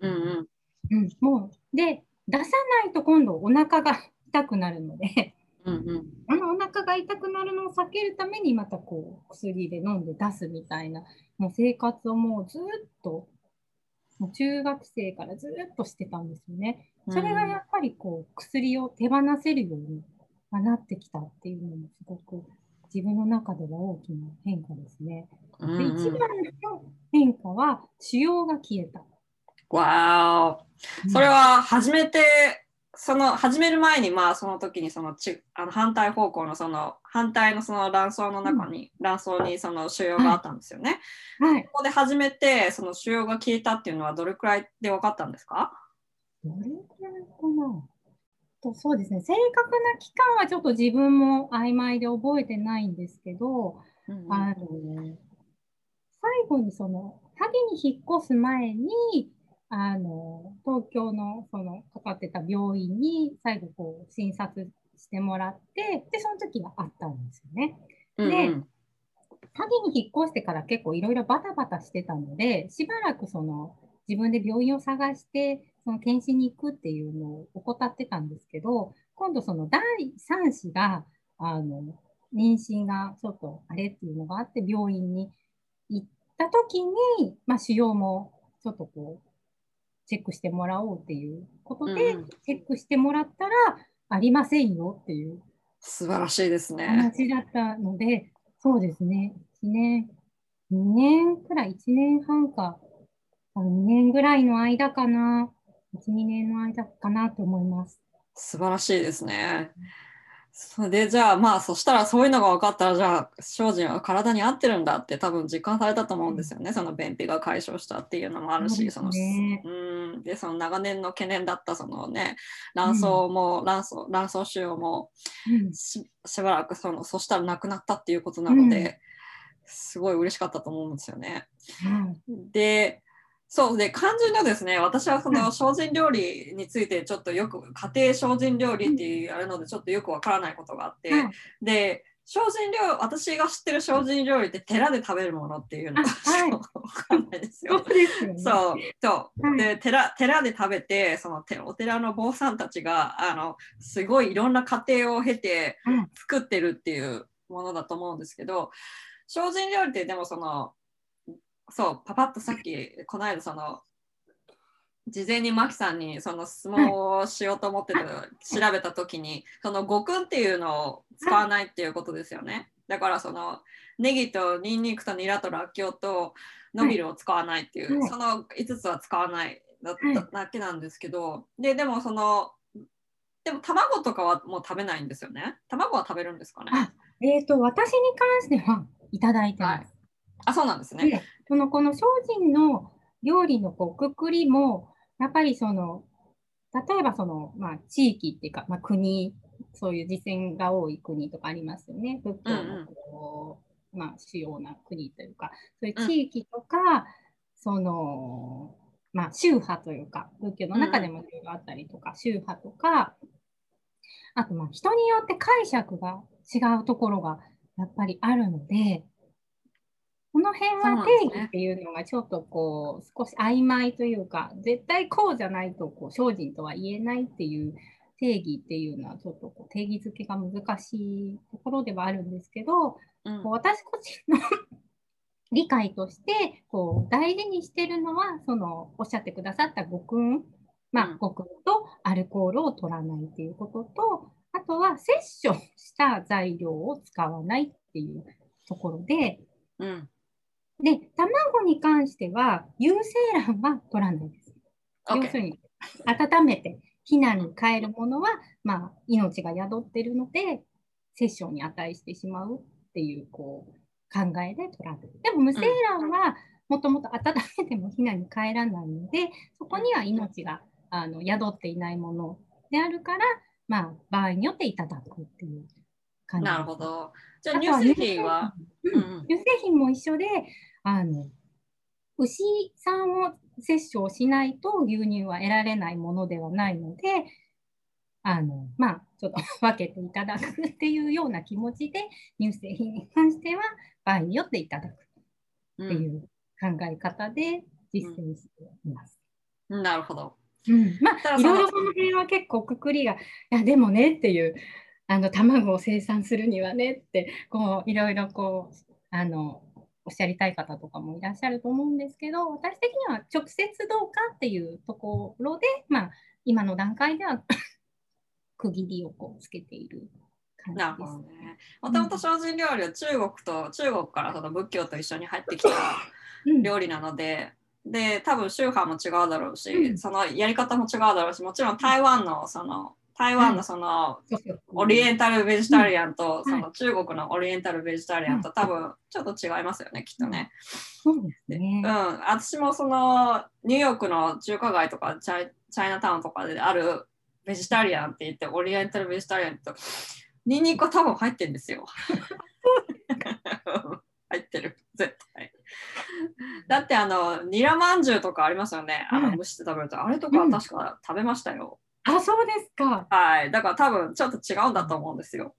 うんうんうん、もうで出さないと今度お腹が痛くなるので、うんうん、あのお腹が痛くなるのを避けるためにまたこう薬で飲んで出すみたいなもう生活をもうずっともう中学生からずっとしてたんですよね。それがやっぱりこう薬を手放せるようになってきたっていうのもすごく自分の中では大きな変化ですね。で一番の変化は腫瘍が消えた。わーそれは初めて、その始める前にまあその時にそのちあの反対方向のその反対のその卵巣の中に、うん、卵巣にその腫瘍があったんですよね。はい、ここで初めてその腫瘍が消えたっていうのはどれくらいで分かったんですか？どれくらいかな？とそうですね。正確な期間はちょっと自分も曖昧で覚えてないんですけど、うん、あの最後にその萩に引っ越す前にあの東京のそのかかってた病院に最後こう診察してもらってでその時はあったんですよね。で、うんうん萩に引っ越してから結構いろいろバタバタしてたので、しばらくその自分で病院を探して、その検診に行くっていうのを怠ってたんですけど、今度その第3子が、あの、妊娠がちょっとあれっていうのがあって、病院に行った時に、まあ、腫瘍もちょっとこう、チェックしてもらおうっていうことで、チェックしてもらったら、ありませんよっていう。素晴らしいですね。話だったので、そうですね。1年、2年くらい、1年半か、2年ぐらいの間かな。1、2年の間かなと思います。素晴らしいですね。それでじゃあまあそしたらそういうのが分かったらじゃあ精進は体に合ってるんだって多分実感されたと思うんですよね、その便秘が解消したっていうのもあるしそ、ね、そのうん。でその長年の懸念だったそのね卵巣も、うん、卵巣卵巣腫瘍もししばらくそのそしたらなくなったっていうことなので、うん、すごい嬉しかったと思うんですよね。うん、でそうで肝心のですね私はその精進料理についてちょっとよく家庭精進料理っていうあるのでちょっとよくわからないことがあって、うん、で精進料私が知ってる精進料理って寺で食べるものっていうのが、はい、わかんないですよ。そうそうで寺寺で食べてそのお寺の坊さんたちがあのすごいいろんな過程を経て作ってるっていうものだと思うんですけど精進料理ってでもそのそうパパッとさっきこの間その事前にマキさんにその相撲をしようと思ってる調べた時にその五訓っていうのを使わないっていうことですよね。だからそのネギとニンニクとニラとラッキョウとノビルを使わないっていう、その5つは使わないだだけなんですけどででもそのでも卵とかはもう食べないんですよね。卵は食べるんですかね？えっ、ー、と私に関してはいただいてます、はい。あそうなんですね。そのこの精進の料理のこうくくりもやっぱりその例えばその、まあ、地域っていうか、まあ、国そういう実践が多い国とかありますよね。仏教のこう、うんうん、まあ、主要な国というかそういう地域とか、うん、そのまあ、宗派というか仏教の中でもいろいろあったりとか、うん、宗派とかあとまあ人によって解釈が違うところがやっぱりあるのでこの辺は定義っていうのがちょっとこう少し曖昧というか絶対こうじゃないとこう精進とは言えないっていう定義っていうのはちょっとこう定義づけが難しいところではあるんですけど、うん、こう私個人の理解としてこう大事にしてるのはそのおっしゃってくださった五訓まあ、五訓とアルコールを取らないっていうこととあとは摂取した材料を使わないっていうところで、うん、で、卵に関しては、有精卵は取らないです。要するに、温めて避難に変えるものは、まあ、命が宿っているので、殺生に値してしまうっていう、こう、考えで取らない。でも、無精卵は、もともと温めても避難に帰らないので、そこには命があの宿っていないものであるから、まあ、場合によっていただくっていう感じ。なるほど。じゃあ、乳製品は、乳製品も一緒で、あの牛さんを摂取をしないと牛乳は得られないものではないのであの、まあ、ちょっと分けていただくっていうような気持ちで、乳製品に関しては場合によっていただくっていう考え方で実践しています。うん、なるほど。うん、まあ、いろいろこの辺は結構くくりが、いや、でもねっていう、あの卵を生産するにはねって、こういろいろこう、あのおっしゃりたい方とかもいらっしゃると思うんですけど、私的には直接どうかっていうところで、まあ、今の段階では 区切りをこうつけているね。もともと精進料理は中国と中国からその仏教と一緒に入ってきた料理なので、うん、で多分宗派も違うだろうし、うん、そのやり方も違うだろうしもちろん台湾のその台湾のそのオリエンタルベジタリアンとその中国のオリエンタルベジタリアンと多分ちょっと違いますよねきっとね。そうですね。うん、私もそのニューヨークの中華街とかチャイナタウンとかであるベジタリアンって言ってオリエンタルベジタリアンとニンニク多分入ってるんですよ。入ってる絶対。だってあのニラまんじゅうとかありますよね。あの蒸して食べると、あれとか確か食べましたよ。あ、そうですか。はい。だから多分ちょっと違うんだと思うんですよ。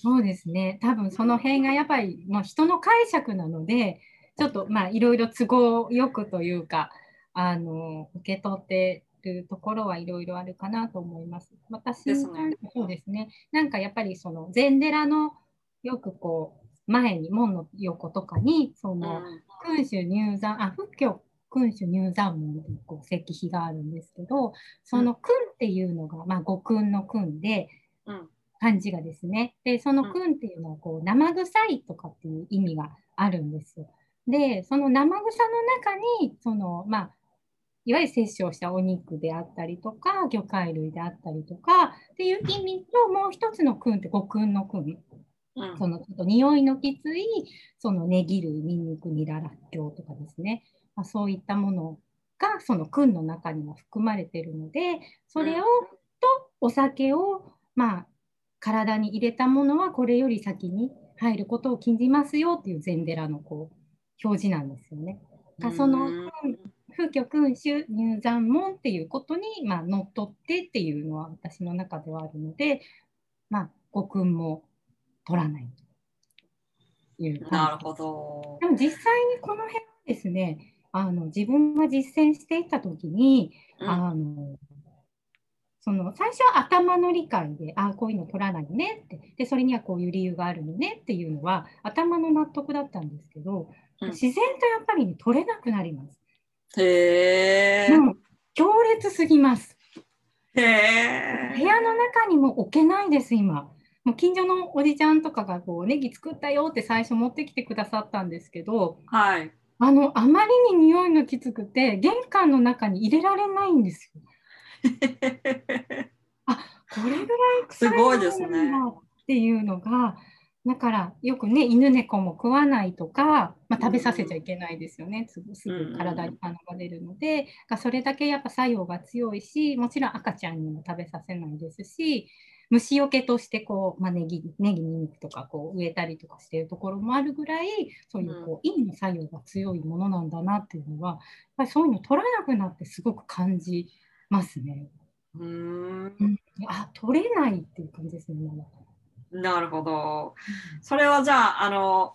そうですね。多分その辺がやっぱりもう人の解釈なので、ちょっとまあいろいろ都合よくというか、あの受け取ってるところはいろいろあるかなと思います。私も、ね、そうですね。なんかやっぱりその禅寺のよくこう前に門の横とかにその君主入山あ仏教君主入山門というこう石碑があるんですけど、その君っていうのが、まあ、五君の君で、漢字がですね。で、その君っていうのはこう生臭いとかっていう意味があるんですよ。で、その生臭の中に、その、まあ、いわゆる摂取をしたお肉であったりとか、魚介類であったりとかっていう意味と、もう一つの君って五君の君。うん、そのちょっと匂いのきつい、そのネギ類、ニンニク、ニラ、ラッキョウとかですね。まあ、そういったものがその訓の中にも含まれているのでそれを、とお酒を、まあ、体に入れたものはこれより先に入ることを禁じますよっていう禅寺のこう表示なんですよね。その風居君主入山門っていうことに、まあ、乗っ取ってっていうのは私の中ではあるので、まあ、ご君も取らないというなるほど。でも実際にこの辺ですねあの自分が実践していた時に、うん、あのその最初は頭の理解でああこういうの取らないねってでそれにはこういう理由があるのねっていうのは頭の納得だったんですけど、うん、自然とやっぱり、ね、取れなくなります。へー強烈すぎます。へ部屋の中にも置けないです今。もう近所のおじちゃんとかがこうネギ作ったよって最初持ってきてくださったんですけど、はい、あの、あまりに匂いがきつくて、玄関の中に入れられないんですよ。あ、これぐらいすごいですね。っていうのが、だからよくね、犬猫も食わないとか、まあ、食べさせちゃいけないですよね、すぐすぐ体に鼻が出るので、うん、それだけやっぱ作用が強いし、もちろん赤ちゃんにも食べさせないですし、虫除けとしてこう、まあ、ネギネギニンニクとかこう植えたりとかしているところもあるぐらいそういうこう陰の作用が強いものなんだなっていうのはやっぱりそういうの取らなくなってすごく感じますね。うんあ取れないっていう感じですね。なるほど。それはじゃああの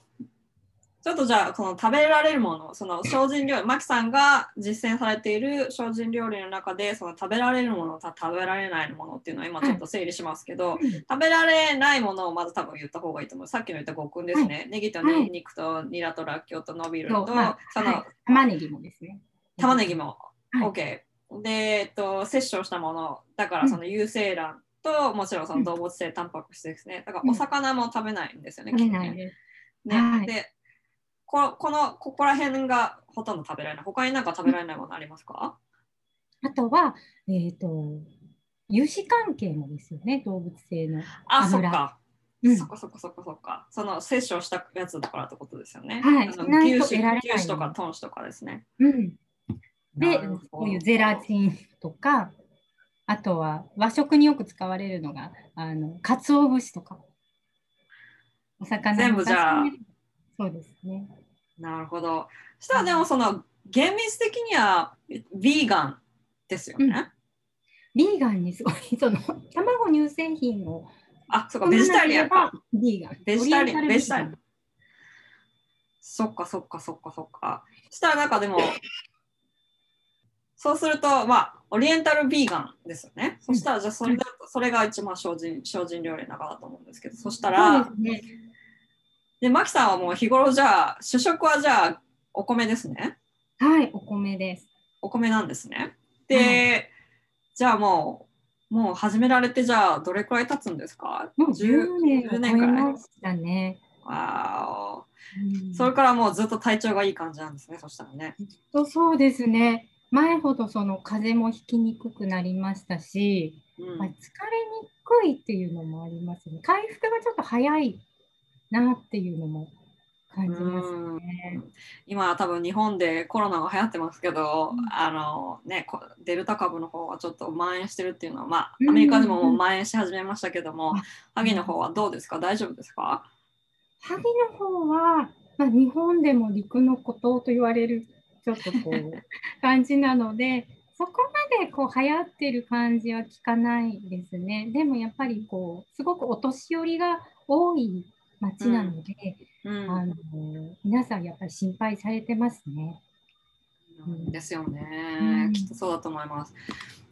ちょっとじゃあこの食べられるものその精進料理マキさんが実践されている精進料理の中でその食べられるものと食べられないものっていうのを今ちょっと整理しますけど、はい、食べられないものをまず多分言った方がいいと思う。さっきの言ったごくんですね、はい、ネギとニンニクとニラとラッキョウとノビルと、はい、その、玉ねぎもですね。玉ねぎも、はい、OK で、えっと、摂取したものだからその有精卵と、もちろんその動物性タンパク質ですね。だからお魚も食べないんですよね、うん、きっとね。ね、でここのここら辺がほとんど食べられない。他になんか食べられないものありますか、あとは、えっ、ー、と油脂関係もですよね動物性のあそっか、うん、そこそこそこそっか。その摂取したやつだからってことですよね。はい。牛脂牛脂とかトン脂とかですね。うん。でこういうゼラチンとかあとは和食によく使われるのがあの鰹節とか。お魚全部じゃあそうですねなるほど。そしたらでもその厳密的にはヴィーガンですよね。ビーガンにすごいその卵乳製品をあ、そうか、ベジタリアンか。ビーガン。ベジタリアン、ベジタリアン。そっかそっかそっかそっか。したらなんかでも、そうすると、まあ、オリエンタルビーガンですよね。そしたら、じゃあそれだと、それが一番精進精進料理の中だと思うんですけど、そしたら、そうですね。で、マキさんはもう日頃じゃあ、主食はじゃあ、お米ですね。はい、お米です。お米なんですね。で、じゃあもう、もう始められて、じゃあ、どれくらい経つんですか？もう10 10年を超え10年くらいましたね。わーうんおそれからもうずっと体調がいい感じなんですね、そしたらね。とそうですね。前ほどその風邪もひきにくくなりましたし、うんまあ、疲れにくいっていうのもありますね。回復がちょっと早いなっていうのも感じますね。今は多分日本でコロナが流行ってますけど、あのね、こデルタ株の方はちょっと蔓延してるっていうのは、まあ、うんアメリカでももう蔓延し始めましたけども、あ萩の方はどうですか？大丈夫ですか？萩の方は、まあ、日本でも陸の孤島と言われるちょっとこう 感じなのでそこまでこう流行ってる感じは聞かないですね。でもやっぱりこうすごくお年寄りが多い町なので、うん。あの皆さんやっぱり心配されてますね。うん。ですよね、うん。きっとそうだと思います。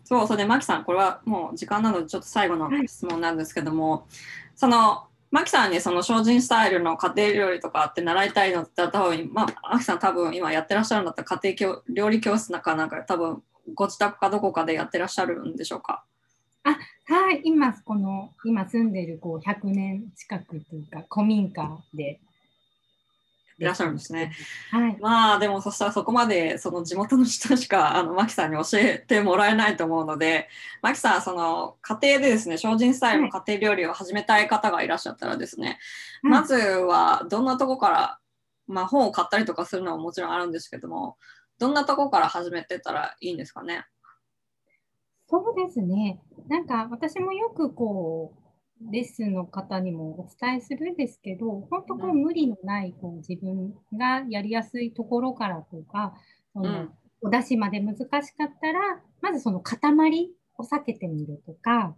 そう、それで、マキさん、これはもう時間なので、ちょっと最後のはい質問なんですけども、その、マキさんにその精進スタイルの家庭料理とかって習いたいのって多分、まあ、マキさん多分今やってらっしゃるんだったら家庭教料理教室なんかなんか多分ご自宅かどこかでやってらっしゃるんでしょうか？はい、今この今住んでるこう100年近くというか古民家でいらっしゃるんですね。はい。まあでもそしたらそこまでその地元の人しか あのマキさんに教えてもらえないと思うのでマキさんその家庭でですね精進スタイルの家庭料理を始めたい方がいらっしゃったらですね、はいまずはどんなとこから、まあ、本を買ったりとかするのももちろんあるんですけどもどんなとこから始めてたらいいんですかね？そうですね。なんか私もよくこうレッスンの方にもお伝えするんですけど、本当こう無理のないこう自分がやりやすいところからとか、そのうんお出汁まで難しかったら、まずその塊を避けてみるとか、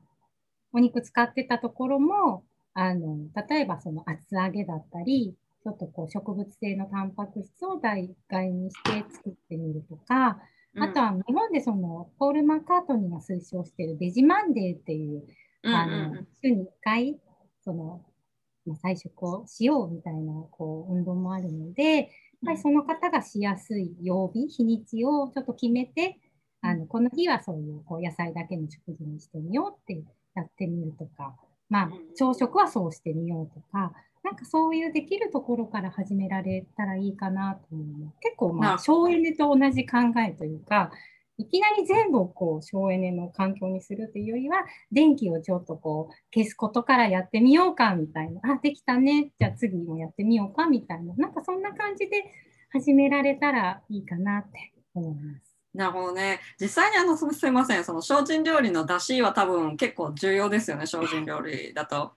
お肉使ってたところも、あの例えばその厚揚げだったり、ちょっとこう植物性のタンパク質を代替にして作ってみるとか、あとは日本でそのポール・マッカートニーが推奨しているベジマンデーっていう、うんあの週に1回その、まあ、菜食をしようみたいなこう運動もあるので、やっぱりその方がしやすい曜日、日にちをちょっと決めて、あのこの日はそういうこう野菜だけの食事にしてみようってやってみるとか、まあうん、朝食はそうしてみようとか、なんかそういうできるところから始められたらいいかなと思います。結構、まあ、省エネと同じ考えというか、いきなり全部をこう省エネの環境にするというよりは、電気をちょっとこう消すことからやってみようかみたいな、あ、できたね、じゃあ次もやってみようかみたいな、なんかそんな感じで始められたらいいかなって思います。なるほどね。実際にあのすすみません、その精進料理の出汁は多分結構重要ですよね、精進料理だと。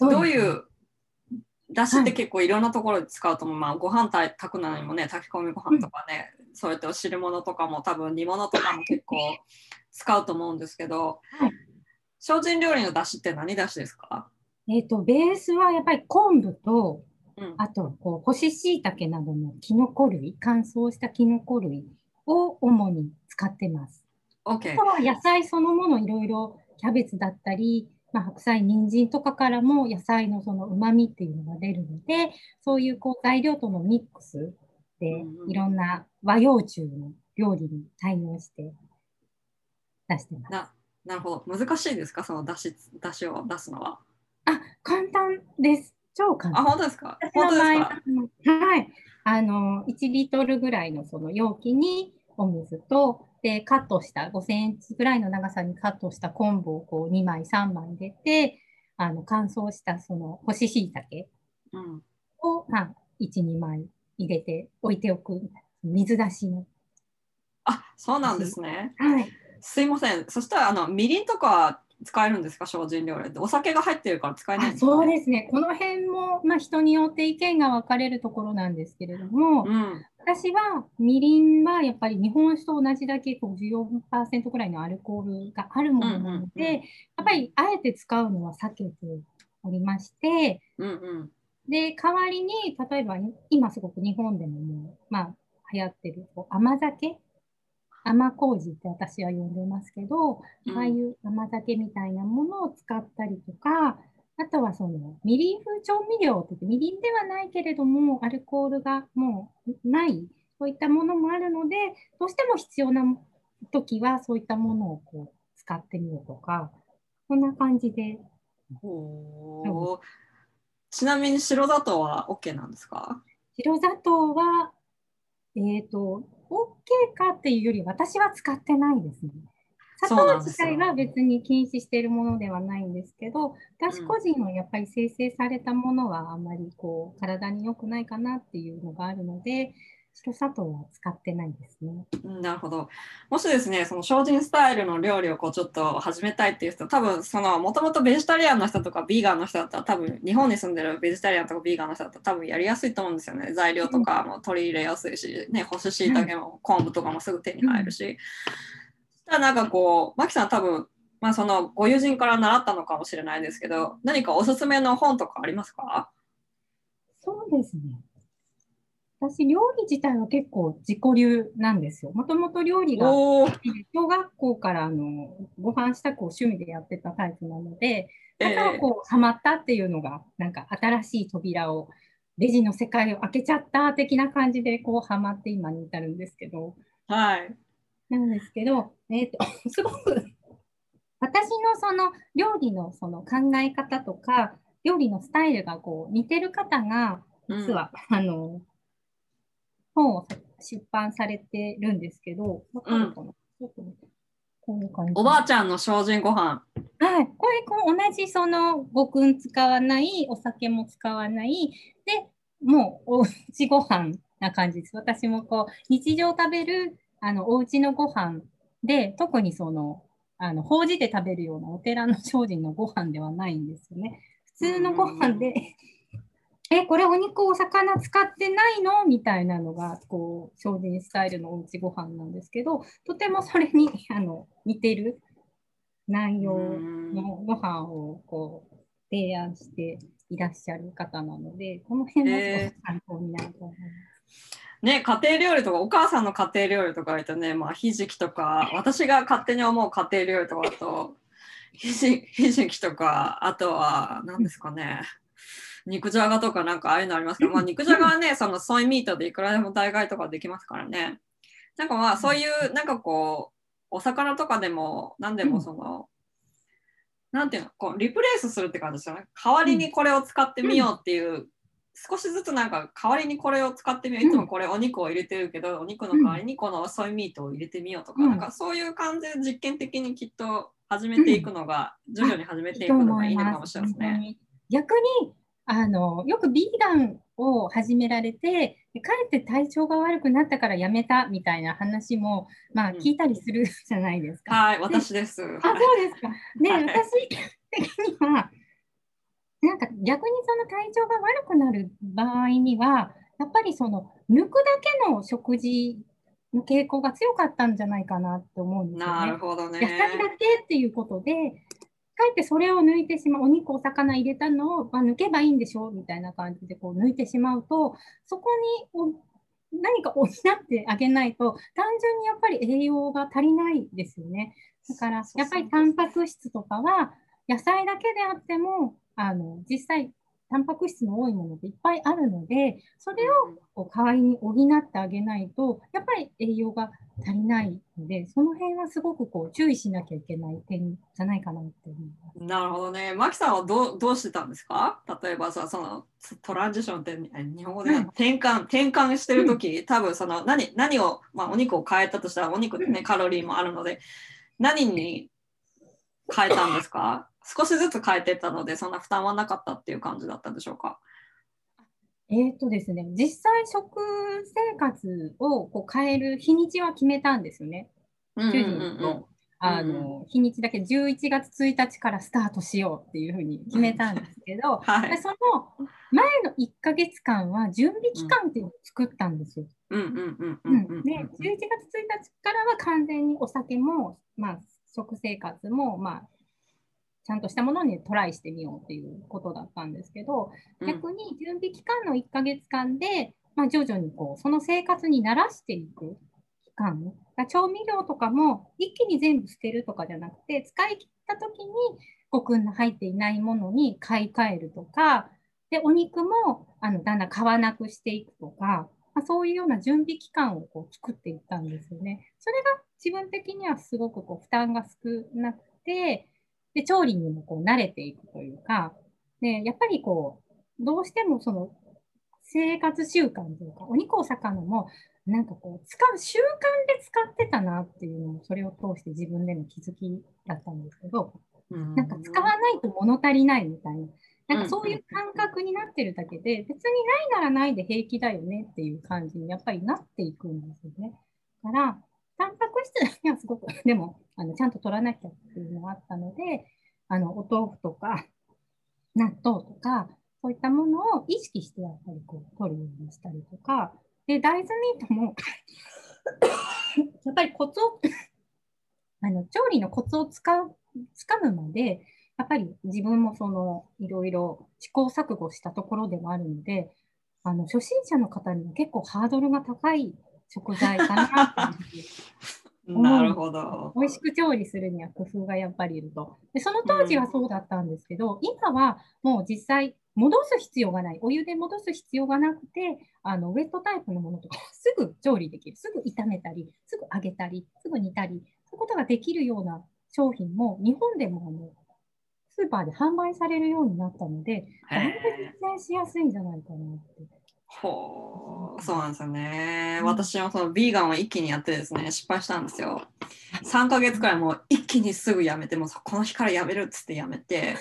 どういう出汁って結構いろんなところで使うと思う、まあ、ご飯炊くのにもね炊き込みご飯とかね、そうやってお汁物とかも多分煮物とかも結構使うと思うんですけど、はい。精進料理の出汁って何出汁ですか、えっ、と、ベースはやっぱり昆布と、うん、あと、こう、干し椎茸などのキノコ類、乾燥したキノコ類を主に使ってます。OK あとは野菜そのものいろいろキャベツだったり、まあ、白菜、人参とかからも野菜のその旨味っていうのが出るので、そういうこう材料とのミックスでいろんな和洋中の料理に対応して出してます。ななるほど難しいですか？その出汁出汁を出すのは。あ、簡単です。超簡あ単。本当ですか？私本当ですか？はい。あの、1リットルぐらいのその容器にお水と、で、カットした、5センチぐらいの長さにカットした昆布をこう2枚、3枚入れて、あの、乾燥したその干し椎茸うんを、まあ、1、2枚入れて置いておく。水出しの。あそうなんですね。はい。すいません。そしたらあのみりんとか使えるんですか？精進料理って。お酒が入ってるから使えないんですか、ね、そうですね。この辺も、まあ、人によって意見が分かれるところなんですけれども、うん、私はみりんはやっぱり日本酒と同じだけ14%ぐらいのアルコールがあるものなので、やっぱりあえて使うのは避けておりまして、うんうん、で代わりに例えば今すごく日本でももう、まあ、流行ってる甘酒甘麹って私は呼んでますけど、うん、ああいう甘酒みたいなものを使ったりとか、あとはそのみりん風調味料って言って、みりんではないけれども、アルコールがもうない、そういったものもあるので、どうしても必要な時はそういったものをこう使ってみようとか、こんな感じで。ほちなみに白砂糖は OK なんですか？白砂糖は、えっ、ー、と、OK かっていうより私は使ってないですね。砂糖自体は別に禁止しているものではないんですけど、私個人はやっぱり生成されたものはあまりこう体に良くないかなっていうのがあるので、白砂糖は使ってないですね。なるほど。もしですね、その精進スタイルの料理をこうちょっと始めたいっていう人、多分そのもともとベジタリアンの人とかビーガンの人だったら多分日本に住んでるベジタリアンとかビーガンの人だったら多分やりやすいと思うんですよね。材料とかも取り入れやすいし、ね、干し椎茸も昆布とかもすぐ手に入るし。たらなんかこう、マキさん多分まあそのご友人から習ったのかもしれないですけど、何かおすすめの本とかありますか？そうですね。私、料理自体は結構自己流なんですよ。もともと料理が小学校からあのご飯支度を趣味でやってたタイプなので、だからこう、ハマったっていうのが、なんか新しい扉を、レジの世界を開けちゃった的な感じで、こう、ハマって今に至るんですけど。はい。なんですけど、えっ、ー、と、すごく、私のその料理のその考え方とか、料理のスタイルがこう似てる方が、実は、うん、あの、本を出版されてるんですけど、わかるかな、うん、こういう感じ。おばあちゃんの精進ご飯。はい、これこう同じそのごくん使わない、お酒も使わない、で、もうおうちご飯な感じです。私もこう日常食べるあのお家のご飯で、特にその、あの、法事で食べるようなお寺の精進のご飯ではないんですよね。普通のご飯で、え、これお肉、お魚使ってないの？みたいなのが、こう、精進スタイルのおうちご飯なんですけど、とてもそれに あの似てる内容のご飯をこう提案していらっしゃる方なので、この辺もすごく参考になると思います。えー、ね、家庭料理とかお母さんの家庭料理とか言うとね、まあ、ひじきとか私が勝手に思う家庭料理とかだとひじひじきとかあとは何ですかね、肉じゃがとかなんかああいうのありますけど、まあ、肉じゃがはね、そのソイミートでいくらでも代替とかできますからね。なんかまあそういうなんかこうお魚とかでも何でもその、うん、なんていうのこうリプレイスするって感じですよね。代わりにこれを使ってみようっていう、うん、少しずつなんか代わりにこれを使ってみよう。いつもこれお肉を入れてるけど、お肉の代わりにこのソイミートを入れてみようとか、うん、なんかそういう感じで実験的にきっと始めていくのが、徐々に始めていくのがいいのかもしれませんね。逆にあのよくビーガンを始められてかえって体調が悪くなったからやめたみたいな話も、まあ、聞いたりするじゃないですか。はい、私です。あ、そうですか。で、はい、私的には、なんか逆にその体調が悪くなる場合には、やっぱりその抜くだけの食事の傾向が強かったんじゃないかなって思うんですよね。なるほどね。野菜だけっていうことで、かえってそれを抜いてしまう、お肉、お魚入れたのを、まあ、抜けばいいんでしょみたいな感じでこう抜いてしまうと、そこに何か補ってあげないと、単純にやっぱり栄養が足りないですよね。だから、やっぱりタンパク質とかは、野菜だけであっても、あの実際タンパク質の多いものっていっぱいあるので、それをこう代わりに補ってあげないと、やっぱり栄養が足りないので、その辺はすごくこう注意しなきゃいけない点じゃないかなって思います。なるほどね。マキさんはどうどうしてたんですか？例えばさ、そのトランジションって日本語で転換、転換してる時、うん、多分その何何を、まあ、お肉を変えたとしたらお肉ってね、カロリーもあるので、何に変えたんですか？少しずつ変えてったので、そんな負担はなかったっていう感じだったんでしょうか？えっ、とですね、実際食生活をこう変える日にちは決めたんですよね。主人とあの、日にちだけ11月1日からスタートしようっていうふうに決めたんですけど、はいでその前の1ヶ月間は準備期間っていうのを作ったんですよ。うんうんうんううんうんうんで11月1日からは完全にお酒も、まあ、食生活も、まあ、ちゃんとしたものにトライしてみようっていうことだったんですけど、うん逆に準備期間の1ヶ月間で、まあ、徐々にこうその生活に慣らしていく期間、調味料とかも一気に全部捨てるとかじゃなくて、使い切った時にごくんの入っていないものに買い替えるとか、でお肉もあのだんだん買わなくしていくとか、まあ、そういうような準備期間をこう作っていったんですよね。それが自分的にはすごくこう負担が少なくて、で調理にもこう慣れていくというか、でやっぱりこう、どうしてもその生活習慣というか、お肉、お魚もなんかこう、使う習慣で使ってたなっていうのも、それを通して自分での気づきだったんですけど、うんなんか使わないと物足りないみたいな、なんかそういう感覚になってるだけで、別にないならないで平気だよねっていう感じにやっぱりなっていくんですよね。だから、タンパク質だけはすごく、でも、あのちゃんと取らなきゃっていうのがあったので、あのお豆腐とか納豆とか、そういったものを意識してやっぱりこう取るようにしたりとか、で、大豆ミートも やっぱりコツを あの調理のコツをつかつかむまで、やっぱり自分もそのいろいろ試行錯誤したところでもあるので、あの初心者の方には結構ハードルが高い食材かな なるほど。美味しく調理するには工夫がやっぱりいると。でその当時はそうだったんですけど、今はもう実際戻す必要がない。お湯で戻す必要がなくて、あのウェットタイプのものとかすぐ調理できる。すぐ炒めたり、すぐ揚げたり、すぐ煮たり、そういうことができるような商品も日本でもあのスーパーで販売されるようになったので、だいぶ実践しやすいんじゃないかなって。ほう、そうなんですよね。うん私もそのビーガンを一気にやってですね、失敗したんですよ。3ヶ月くらいもう一気にすぐやめて、もうこの日からやめるっつってやめて、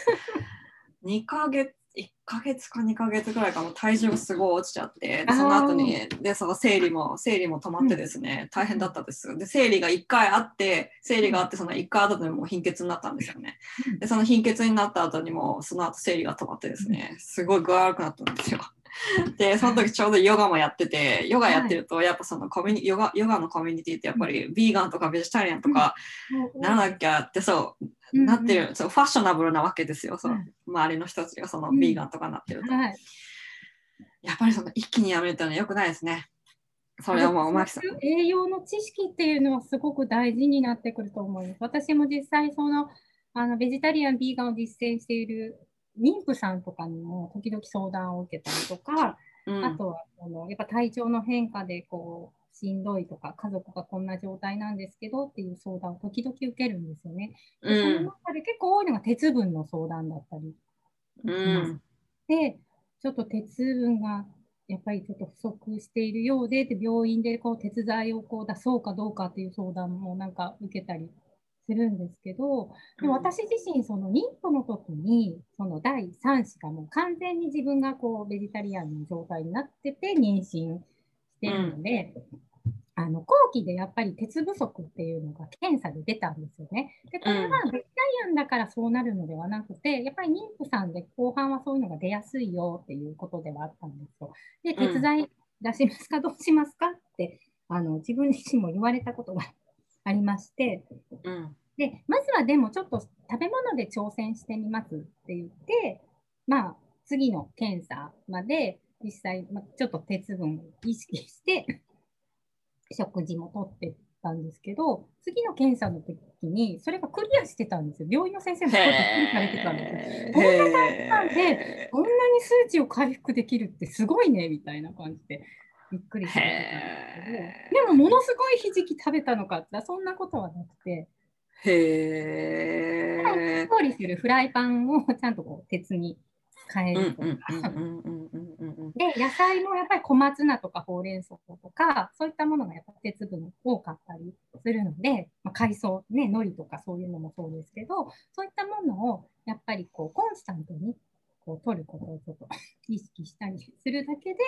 2ヶ月、1ヶ月か2ヶ月くらいかもう体重がすごい落ちちゃって、でその後に、で、その生理も、生理も止まってですね、大変だったです。で、生理が1回あって、生理があって、その1回後でもう貧血になったんですよね。で、その貧血になった後にも、その後生理が止まってですね、すごい具合悪くなったんですよ。で、その時ちょうどヨガもやってて、ヨガやってると、やっぱそのコミュニヨガヨガのコミュニティってやっぱりビーガンとかベジタリアンとかならなきゃってそう、なってる、そうファッショナブルなわけですよ、そうはい周りの人たちがそのビーガンとかなってると。はい。やっぱりその一気にやめるってのは良くないですね。それはもう、マキさん。栄養の知識っていうのはすごく大事になってくると思います。私も実際そのあのベジタリアン、ビーガンを実践している妊婦さんとかにも時々相談を受けたりとか、うん。あとはあのやっぱ体調の変化でこうしんどいとか家族がこんな状態なんですけどっていう相談を時々受けるんですよね。でその中で結構多いのが鉄分の相談だったりうん。で、ちょっと鉄分がやっぱりちょっと不足しているようで、で病院でこう鉄剤をこう出そうかどうかっていう相談もなんか受けたりするんですけど、でも私自身、その妊婦の時に、その第3子がもう完全に自分がこうベジタリアンの状態になってて妊娠してるので、あの後期でやっぱり鉄不足っていうのが検査で出たんですよね。で、これはベジタリアンだからそうなるのではなくて、やっぱり妊婦さんで後半はそういうのが出やすいよっていうことではあったんですよ。で、うん鉄剤出しますか、どうしますかってあの自分自身も言われたことがありまして、うんで、まずはでもちょっと食べ物で挑戦してみますって言って、まあ、次の検査まで実際、まあ、ちょっと鉄分を意識して、食事もとってたんですけど、次の検査の時に、それがクリアしてたんですよ。病院の先生もそこでびっくりされてたんですよ。こんな短期間でこんなに数値を回復できるってすごいねみたいな感じでびっくりされてたんでもものすごいひじき食べたのかって言ったらそんなことはなくて、へえ。調理するフライパンをちゃんとこう鉄に変えうんるとうんか。で、野菜もやっぱり小松菜とかほうれん草とか、そういったものがやっぱ鉄分多かったりするので、まあ、海藻、ね、海苔とかそういうのもそうですけど、そういったものをやっぱりこうコンスタントにこう取ることをちょっと意識したりするだけで、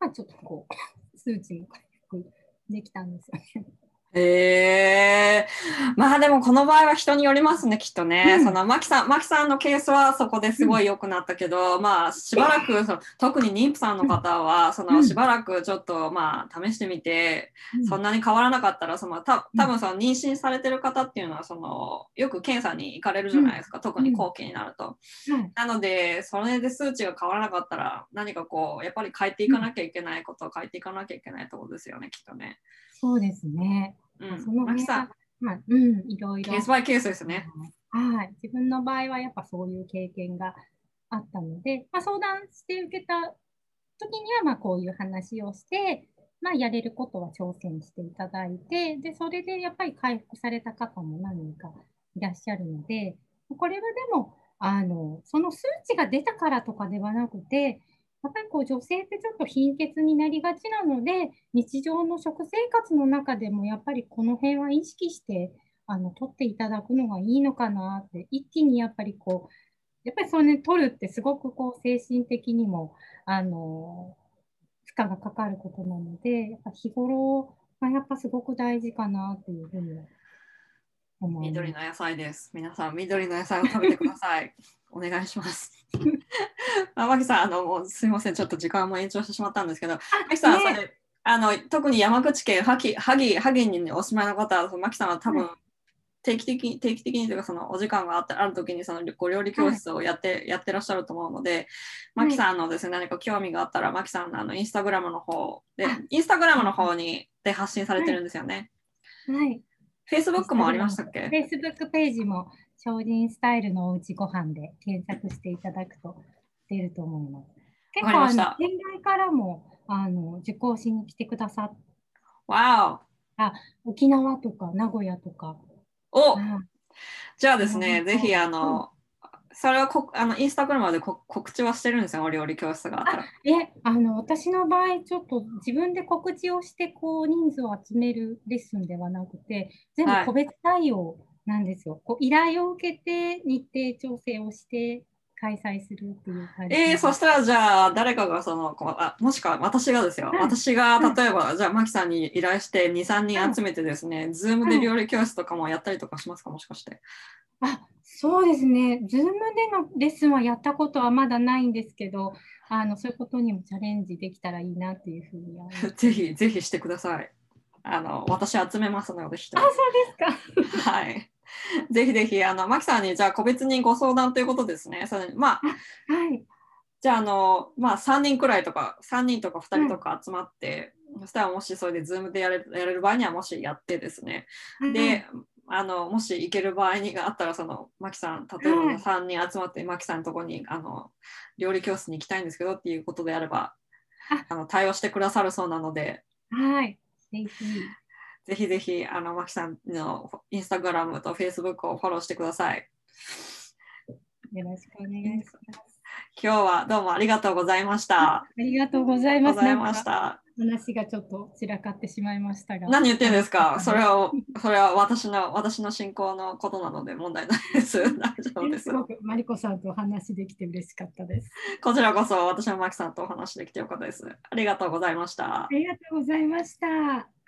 まあ、ちょっとこう 数値も回復できたんですよね。ええ。まあでもこの場合は人によりますね、きっとね。うん。そのマキさん、マキさんのケースはそこですごい良くなったけど、まあしばらくその、特に妊婦さんの方は、そのうん。しばらくちょっとまあ試してみて、うん。そんなに変わらなかったら、そのたうん。多分その妊娠されてる方っていうのは、そのよく検査に行かれるじゃないですか、特に後期になると。はいなので、それで数値が変わらなかったら、何かこう、やっぱり変えていかなきゃいけないことを変えていかなきゃいけないところですよね、きっとね。そうですね。うんその。マキさん、まあ、うん、いろいろ。ケースバイケースですね。はい。自分の場合はやっぱそういう経験があったので、まあ、相談して受けた時には、まあ、こういう話をして、まあ、やれることは挑戦していただいて、で、それでやっぱり回復された方も何人かいらっしゃるので、これはでも、あの、その数値が出たからとかではなくて、やっぱりこう女性ってちょっと貧血になりがちなので、日常の食生活の中でもやっぱりこの辺は意識して、あの、取っていただくのがいいのかなって、一気にやっぱりこう、やっぱりそれね、取るってすごくこう精神的にも、あの、負荷がかかることなので、やっぱ日頃がやっぱすごく大事かなっていうふうに。緑の野菜です。皆さん、緑の野菜を食べてください。お願いします。あ、マキさん、あの、もうすみません、ちょっと時間も延長してしまったんですけど、マキさん、ねそれ、あの、特に山口県萩萩萩にお住まいの方は、そのマキさんは多分、は定期的に定期的にというかそのお時間があったある時にそのご料理教室をやって、やってらっしゃると思うので、マキさんのですね何か興味があったらマキさんのあのインスタグラムの方であインスタグラムの方にで発信されてるんですよね。はい。Facebook もありましたっけ？Facebook ページも、精進スタイルのおうちご飯で検索していただくと出ると思います。結構、県外からもあの受講しに来てくださっわ沖縄とか名古屋とか。お。じゃあですね、うんぜひあの、それはこあのインスタグラムでこ告知はしてるんですよ、お料理教室があったら。え、あの、私の場合、ちょっと自分で告知をして、こう、人数を集めるレッスンではなくて、全部はい個別対応なんですよ。こう依頼を受けて、日程調整をして、開催するっていう感じ。えー、そしたらじゃあ誰かがそのこうあもしくは私がですよ、うん私がうん例えば、じゃあマキさんに依頼して23人集めてですね、 Zoom で料理教室とかもやったりとかしますかもしかして。あ、そうですね。 Zoom でのレッスンはやったことはまだないんですけど、あの、そういうことにもチャレンジできたらいいなっていうふうに。ぜひぜひしてください。あの私集めますので人あ、そうですか。はい。ぜひぜひあのマキさんにじゃあ個別にご相談ということですね。それまあはい。じゃあ、あの、まあ、3人くらいとか、3人とか2人とか集まって、そしたらもしそれで Zoom でやれるやれる場合には、もしやってですね、で、あの、もし行ける場合にがあったら、その、マキさん、例えばはい3人集まって、マキさんのとこに、あの、料理教室に行きたいんですけどっていうことであれば、あの対応してくださるそうなので、はい。ぜひ。ぜひぜひ、あの、マキさんのインスタグラムとフェイスブックをフォローしてください。よろしくお願いします。今日はどうもありがとうございました。ありがとうございます。話がちょっと散らかってしまいましたが。何言ってんですか？それはは、それは私の、私の進行のことなので問題ないです。大丈夫ですす。ごくマリコさんとお話できて嬉しかったです。こちらこそ私もマキさんとお話できてよかったです。ありがとうございましたあ。りがとうございました。